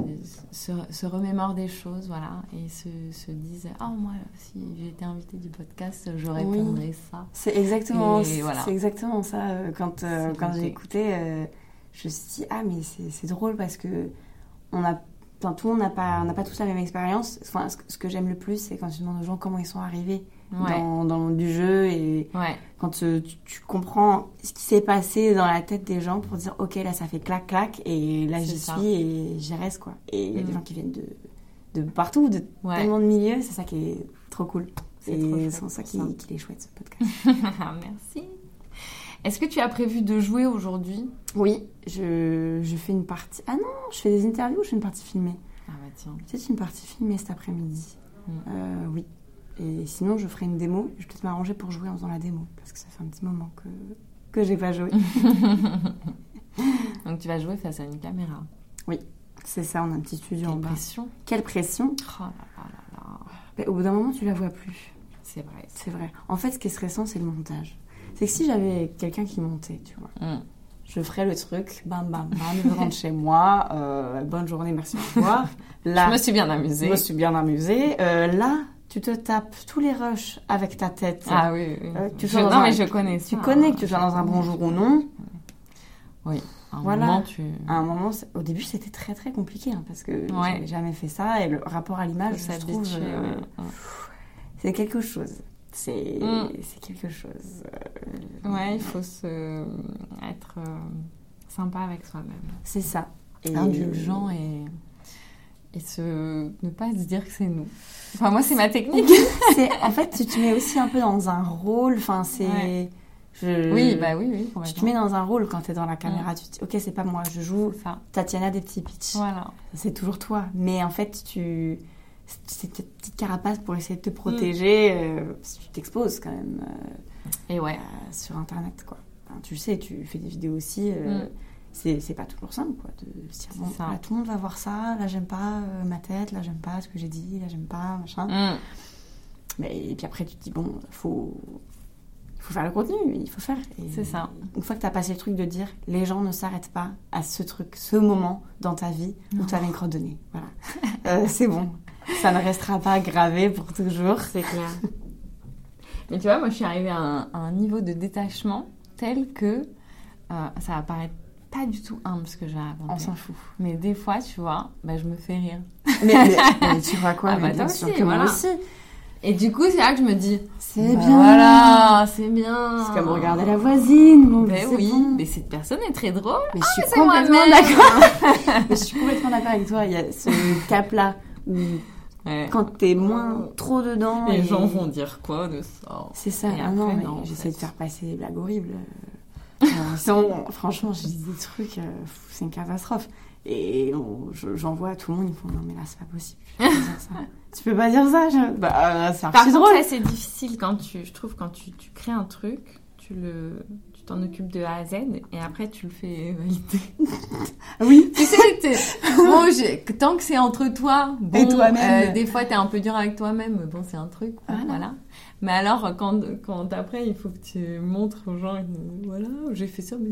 [SPEAKER 1] se, se remémorent des choses, voilà, et se, se disent, ah, moi, si j'étais invitée du podcast, je répondrais ça.
[SPEAKER 2] C'est exactement,
[SPEAKER 1] voilà.
[SPEAKER 2] c'est exactement ça. Quand, quand j'ai écouté, je me suis dit, ah, mais c'est drôle parce que on a, tout le monde n'a pas, on pas tous la même expérience. Enfin, ce, que- ce que j'aime le plus, c'est quand tu demandes aux gens comment ils sont arrivés
[SPEAKER 1] Ouais,
[SPEAKER 2] dans, dans le monde du jeu et
[SPEAKER 1] ouais.
[SPEAKER 2] quand euh, tu, tu comprends ce qui s'est passé dans la tête des gens pour dire, ok, là, ça fait clac, clac, et là, j'y suis et j'y reste, quoi. Et il y a des
[SPEAKER 1] Mm.
[SPEAKER 2] gens qui viennent de, de partout, de
[SPEAKER 1] Ouais.
[SPEAKER 2] tellement de milieux, c'est ça qui est trop cool.
[SPEAKER 1] C'est
[SPEAKER 2] ça
[SPEAKER 1] ça.
[SPEAKER 2] qu'il est chouette, ce podcast.
[SPEAKER 1] Merci. Est-ce que tu as prévu de jouer aujourd'hui?
[SPEAKER 2] Oui, je, je fais une partie. Ah non, je fais des interviews ou je fais une partie filmée?
[SPEAKER 1] Ah bah tiens.
[SPEAKER 2] Peut-être une partie filmée cet après-midi.
[SPEAKER 1] Mm.
[SPEAKER 2] Euh, oui. Et sinon, je ferai une démo. Je vais peut-être m'arranger pour jouer en faisant la démo. Parce que ça fait un petit moment que, que j'ai pas joué.
[SPEAKER 1] Donc tu vas jouer face à une caméra.
[SPEAKER 2] C'est ça, on a un petit studio en
[SPEAKER 1] Quelle
[SPEAKER 2] bas.
[SPEAKER 1] pression.
[SPEAKER 2] Quelle pression
[SPEAKER 1] Oh là là là.
[SPEAKER 2] Mais Au bout d'un moment, tu la vois plus.
[SPEAKER 1] C'est vrai.
[SPEAKER 2] C'est vrai. En fait, ce qui est stressant, c'est le montage. C'est que si j'avais quelqu'un qui montait, tu vois,
[SPEAKER 1] Mm.
[SPEAKER 2] Je ferais le truc, bam, bam, bam, je rentre chez moi, euh, bonne journée, merci, au revoir. Là,
[SPEAKER 1] Je me suis bien
[SPEAKER 2] Je
[SPEAKER 1] amusée.
[SPEAKER 2] me suis bien amusée. Euh, là, tu te tapes tous les rushs avec ta tête.
[SPEAKER 1] Ah oui, oui.
[SPEAKER 2] Euh, tu
[SPEAKER 1] Je- Non
[SPEAKER 2] un-
[SPEAKER 1] mais je connais
[SPEAKER 2] Tu
[SPEAKER 1] ça.
[SPEAKER 2] connais que tu sois dans un
[SPEAKER 1] Je
[SPEAKER 2] bonjour ou non.
[SPEAKER 1] À un
[SPEAKER 2] Voilà.
[SPEAKER 1] moment, tu...
[SPEAKER 2] À un moment, au début, c'était très très compliqué hein, parce que
[SPEAKER 1] Ouais.
[SPEAKER 2] j'avais jamais fait ça et le rapport à l'image, je trouve,
[SPEAKER 1] ouais.
[SPEAKER 2] c'est quelque chose. C'est
[SPEAKER 1] Mm.
[SPEAKER 2] c'est quelque chose. Euh,
[SPEAKER 1] Ouais, il faut se... être euh, sympa avec soi-même.
[SPEAKER 2] C'est ça. Et-
[SPEAKER 1] Indulgent et... et se... ne pas se dire que c'est nous. Enfin, moi, c'est ma technique.
[SPEAKER 2] en fait tu te mets aussi un peu dans un rôle enfin c'est
[SPEAKER 1] Ouais.
[SPEAKER 2] je-
[SPEAKER 1] oui, bah oui, oui.
[SPEAKER 2] tu te mets dans un rôle quand t'es dans la caméra tu te dis ok c'est pas moi je joue
[SPEAKER 1] ça.
[SPEAKER 2] Tatiana des petits pitchs
[SPEAKER 1] Voilà.
[SPEAKER 2] c'est toujours toi mais en fait tu cette petite carapace pour essayer de te protéger euh, tu t'exposes quand même euh,
[SPEAKER 1] Et ouais.
[SPEAKER 2] euh, sur internet quoi Enfin, tu le sais tu fais des vidéos aussi euh,
[SPEAKER 1] Mm.
[SPEAKER 2] c'est c'est pas toujours simple quoi de se dire
[SPEAKER 1] C'est
[SPEAKER 2] bon
[SPEAKER 1] ça.
[SPEAKER 2] là tout le monde va voir ça là j'aime pas euh, ma tête là j'aime pas ce que j'ai dit là j'aime pas machin
[SPEAKER 1] Mm.
[SPEAKER 2] Mais, et puis après, tu te dis, bon, faut, faut faire le contenu, il faut faire.
[SPEAKER 1] C'est ça.
[SPEAKER 2] Une fois que tu as passé le truc de dire, les gens ne s'arrêtent pas à ce truc, ce moment dans ta vie où tu avais une crotte. Voilà. C'est bon. Ça ne restera pas gravé pour toujours.
[SPEAKER 1] C'est clair. Mais tu vois, moi, je suis arrivée à un, à un niveau de détachement tel que euh, ça va paraître pas du tout humble ce que j'ai
[SPEAKER 2] On
[SPEAKER 1] raconté.
[SPEAKER 2] s'en fout.
[SPEAKER 1] Mais des fois, tu vois, bah, je me fais rire.
[SPEAKER 2] Mais, mais- mais tu vois quoi
[SPEAKER 1] Ah
[SPEAKER 2] mais
[SPEAKER 1] bah,
[SPEAKER 2] bien
[SPEAKER 1] toi
[SPEAKER 2] sûr
[SPEAKER 1] aussi,
[SPEAKER 2] que moi
[SPEAKER 1] voilà.
[SPEAKER 2] aussi.
[SPEAKER 1] Et du coup, c'est là que je me dis,
[SPEAKER 2] C'est
[SPEAKER 1] bah
[SPEAKER 2] bien.
[SPEAKER 1] Voilà, c'est bien.
[SPEAKER 2] C'est comme regarder la voisine. Bon,
[SPEAKER 1] Mais oui,
[SPEAKER 2] bon.
[SPEAKER 1] mais cette personne est très drôle.
[SPEAKER 2] Mais je suis complètement d'accord. Mais je suis complètement d'accord avec toi. Il y a ce cap-là où
[SPEAKER 1] Ouais.
[SPEAKER 2] quand t'es moins trop dedans.
[SPEAKER 1] Les
[SPEAKER 2] et-
[SPEAKER 1] gens vont dire quoi de ça
[SPEAKER 2] C'est ça, ah non, mais j'essaie de faire passer des blagues horribles. Euh, franchement, je dis des trucs, euh, c'est une catastrophe. Et on- je- j'en vois à tout le monde, ils font non, mais là, c'est pas possible. Tu peux pas dire ça. Tu peux pas dire ça je- Bah, euh, c'est drôle.
[SPEAKER 1] ça, c'est difficile quand tu, je trouve, quand tu, tu crées un truc, tu le, t'en occupes de A à Z et après tu le fais valider.
[SPEAKER 2] Oui,
[SPEAKER 1] tu sais, bon, tant que c'est entre toi, bon,
[SPEAKER 2] Et toi-même.
[SPEAKER 1] euh, des fois t'es un peu dur avec toi-même, mais bon, c'est un truc,
[SPEAKER 2] Voilà.
[SPEAKER 1] voilà. Mais alors, quand, quand après, il faut que tu montres aux gens, voilà, j'ai fait ça, mais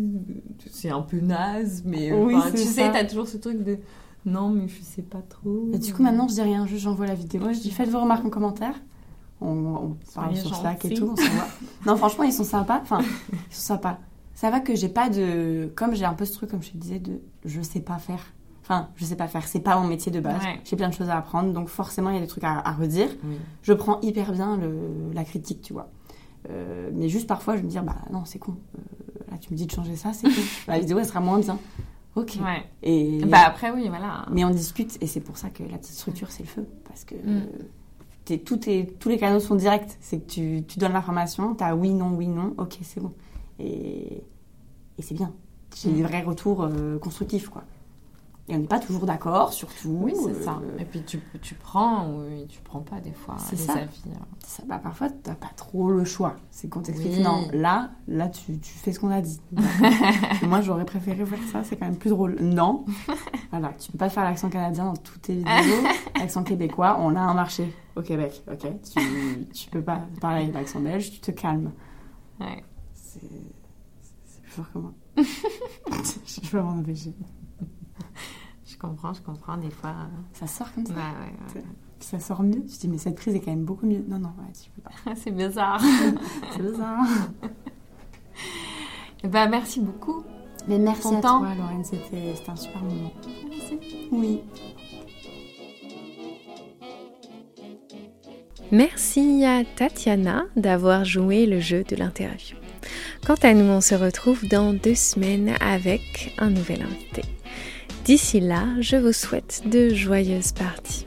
[SPEAKER 1] c'est un peu naze, mais
[SPEAKER 2] Oui,
[SPEAKER 1] enfin, tu
[SPEAKER 2] ça.
[SPEAKER 1] sais, t'as toujours ce truc de, non, mais je sais pas trop.
[SPEAKER 2] Et du coup, maintenant, je dis rien, juste j'envoie la vidéo. Je dis faites vos remarques en commentaire. On, on parle sur Slack et tout, on non, franchement, ils sont sympas. Enfin, ils sont sympas. Ça va que j'ai pas de. Comme j'ai un peu ce truc, comme je te disais, de je sais pas faire. Enfin, je sais pas faire. C'est pas mon métier de base.
[SPEAKER 1] Ouais.
[SPEAKER 2] J'ai plein de choses à apprendre, donc forcément, il y a des trucs à, à redire.
[SPEAKER 1] Oui.
[SPEAKER 2] Je prends hyper bien le- la critique, tu vois. Euh, mais juste parfois, je me dis, bah non, c'est con. Euh, là, tu me dis de changer ça, c'est con. la vidéo, elle sera moins bien. Ok.
[SPEAKER 1] Ouais.
[SPEAKER 2] Et,
[SPEAKER 1] Bah après, oui, voilà.
[SPEAKER 2] mais on discute, et c'est pour ça que la petite structure, c'est le feu. Parce que
[SPEAKER 1] Mm.
[SPEAKER 2] euh, tout est- tous les canaux sont directs. C'est que tu, tu donnes l'information, tu as oui, non, oui, non, ok, c'est bon. Et, et c'est bien. J'ai
[SPEAKER 1] Mm.
[SPEAKER 2] des vrais retours euh, constructifs, quoi. Et on n'est pas toujours d'accord, surtout.
[SPEAKER 1] Oui, c'est
[SPEAKER 2] euh,
[SPEAKER 1] ça. Et puis tu, tu prends ou tu prends pas des fois
[SPEAKER 2] C'est
[SPEAKER 1] les
[SPEAKER 2] ça.
[SPEAKER 1] avis. euh.
[SPEAKER 2] ça, bah, parfois, t'as pas trop le choix. C'est qu'on t'explique,
[SPEAKER 1] Oui.
[SPEAKER 2] non, là, là, tu, tu fais ce qu'on a dit. Moi, j'aurais préféré faire ça, c'est quand même plus drôle. Non. Voilà, tu peux pas faire l'accent canadien dans toutes tes vidéos. L'accent québécois, on a un marché au Québec, ok? Tu, tu peux pas parler avec l'accent belge, tu te calmes.
[SPEAKER 1] Ouais.
[SPEAKER 2] C'est c'est plus fort que moi. je peux m'en empêcher.
[SPEAKER 1] Je comprends, je comprends des fois. euh,
[SPEAKER 2] Ça sort comme ça.
[SPEAKER 1] Ouais, ouais,
[SPEAKER 2] Puis ça sort mieux. Je dis, mais cette prise est quand même beaucoup mieux. Non, non, ouais, tu peux pas.
[SPEAKER 1] c'est bizarre.
[SPEAKER 2] C'est bizarre.
[SPEAKER 1] Eh ben, merci beaucoup.
[SPEAKER 2] Mais merci
[SPEAKER 1] Ton
[SPEAKER 2] à
[SPEAKER 1] temps.
[SPEAKER 2] toi, Lorraine. C'était un super moment. Oui.
[SPEAKER 4] Merci à Tatiana d'avoir joué le jeu de l'interview. Quant à nous, on se retrouve dans deux semaines avec un nouvel invité. D'ici là, je vous souhaite de joyeuses parties.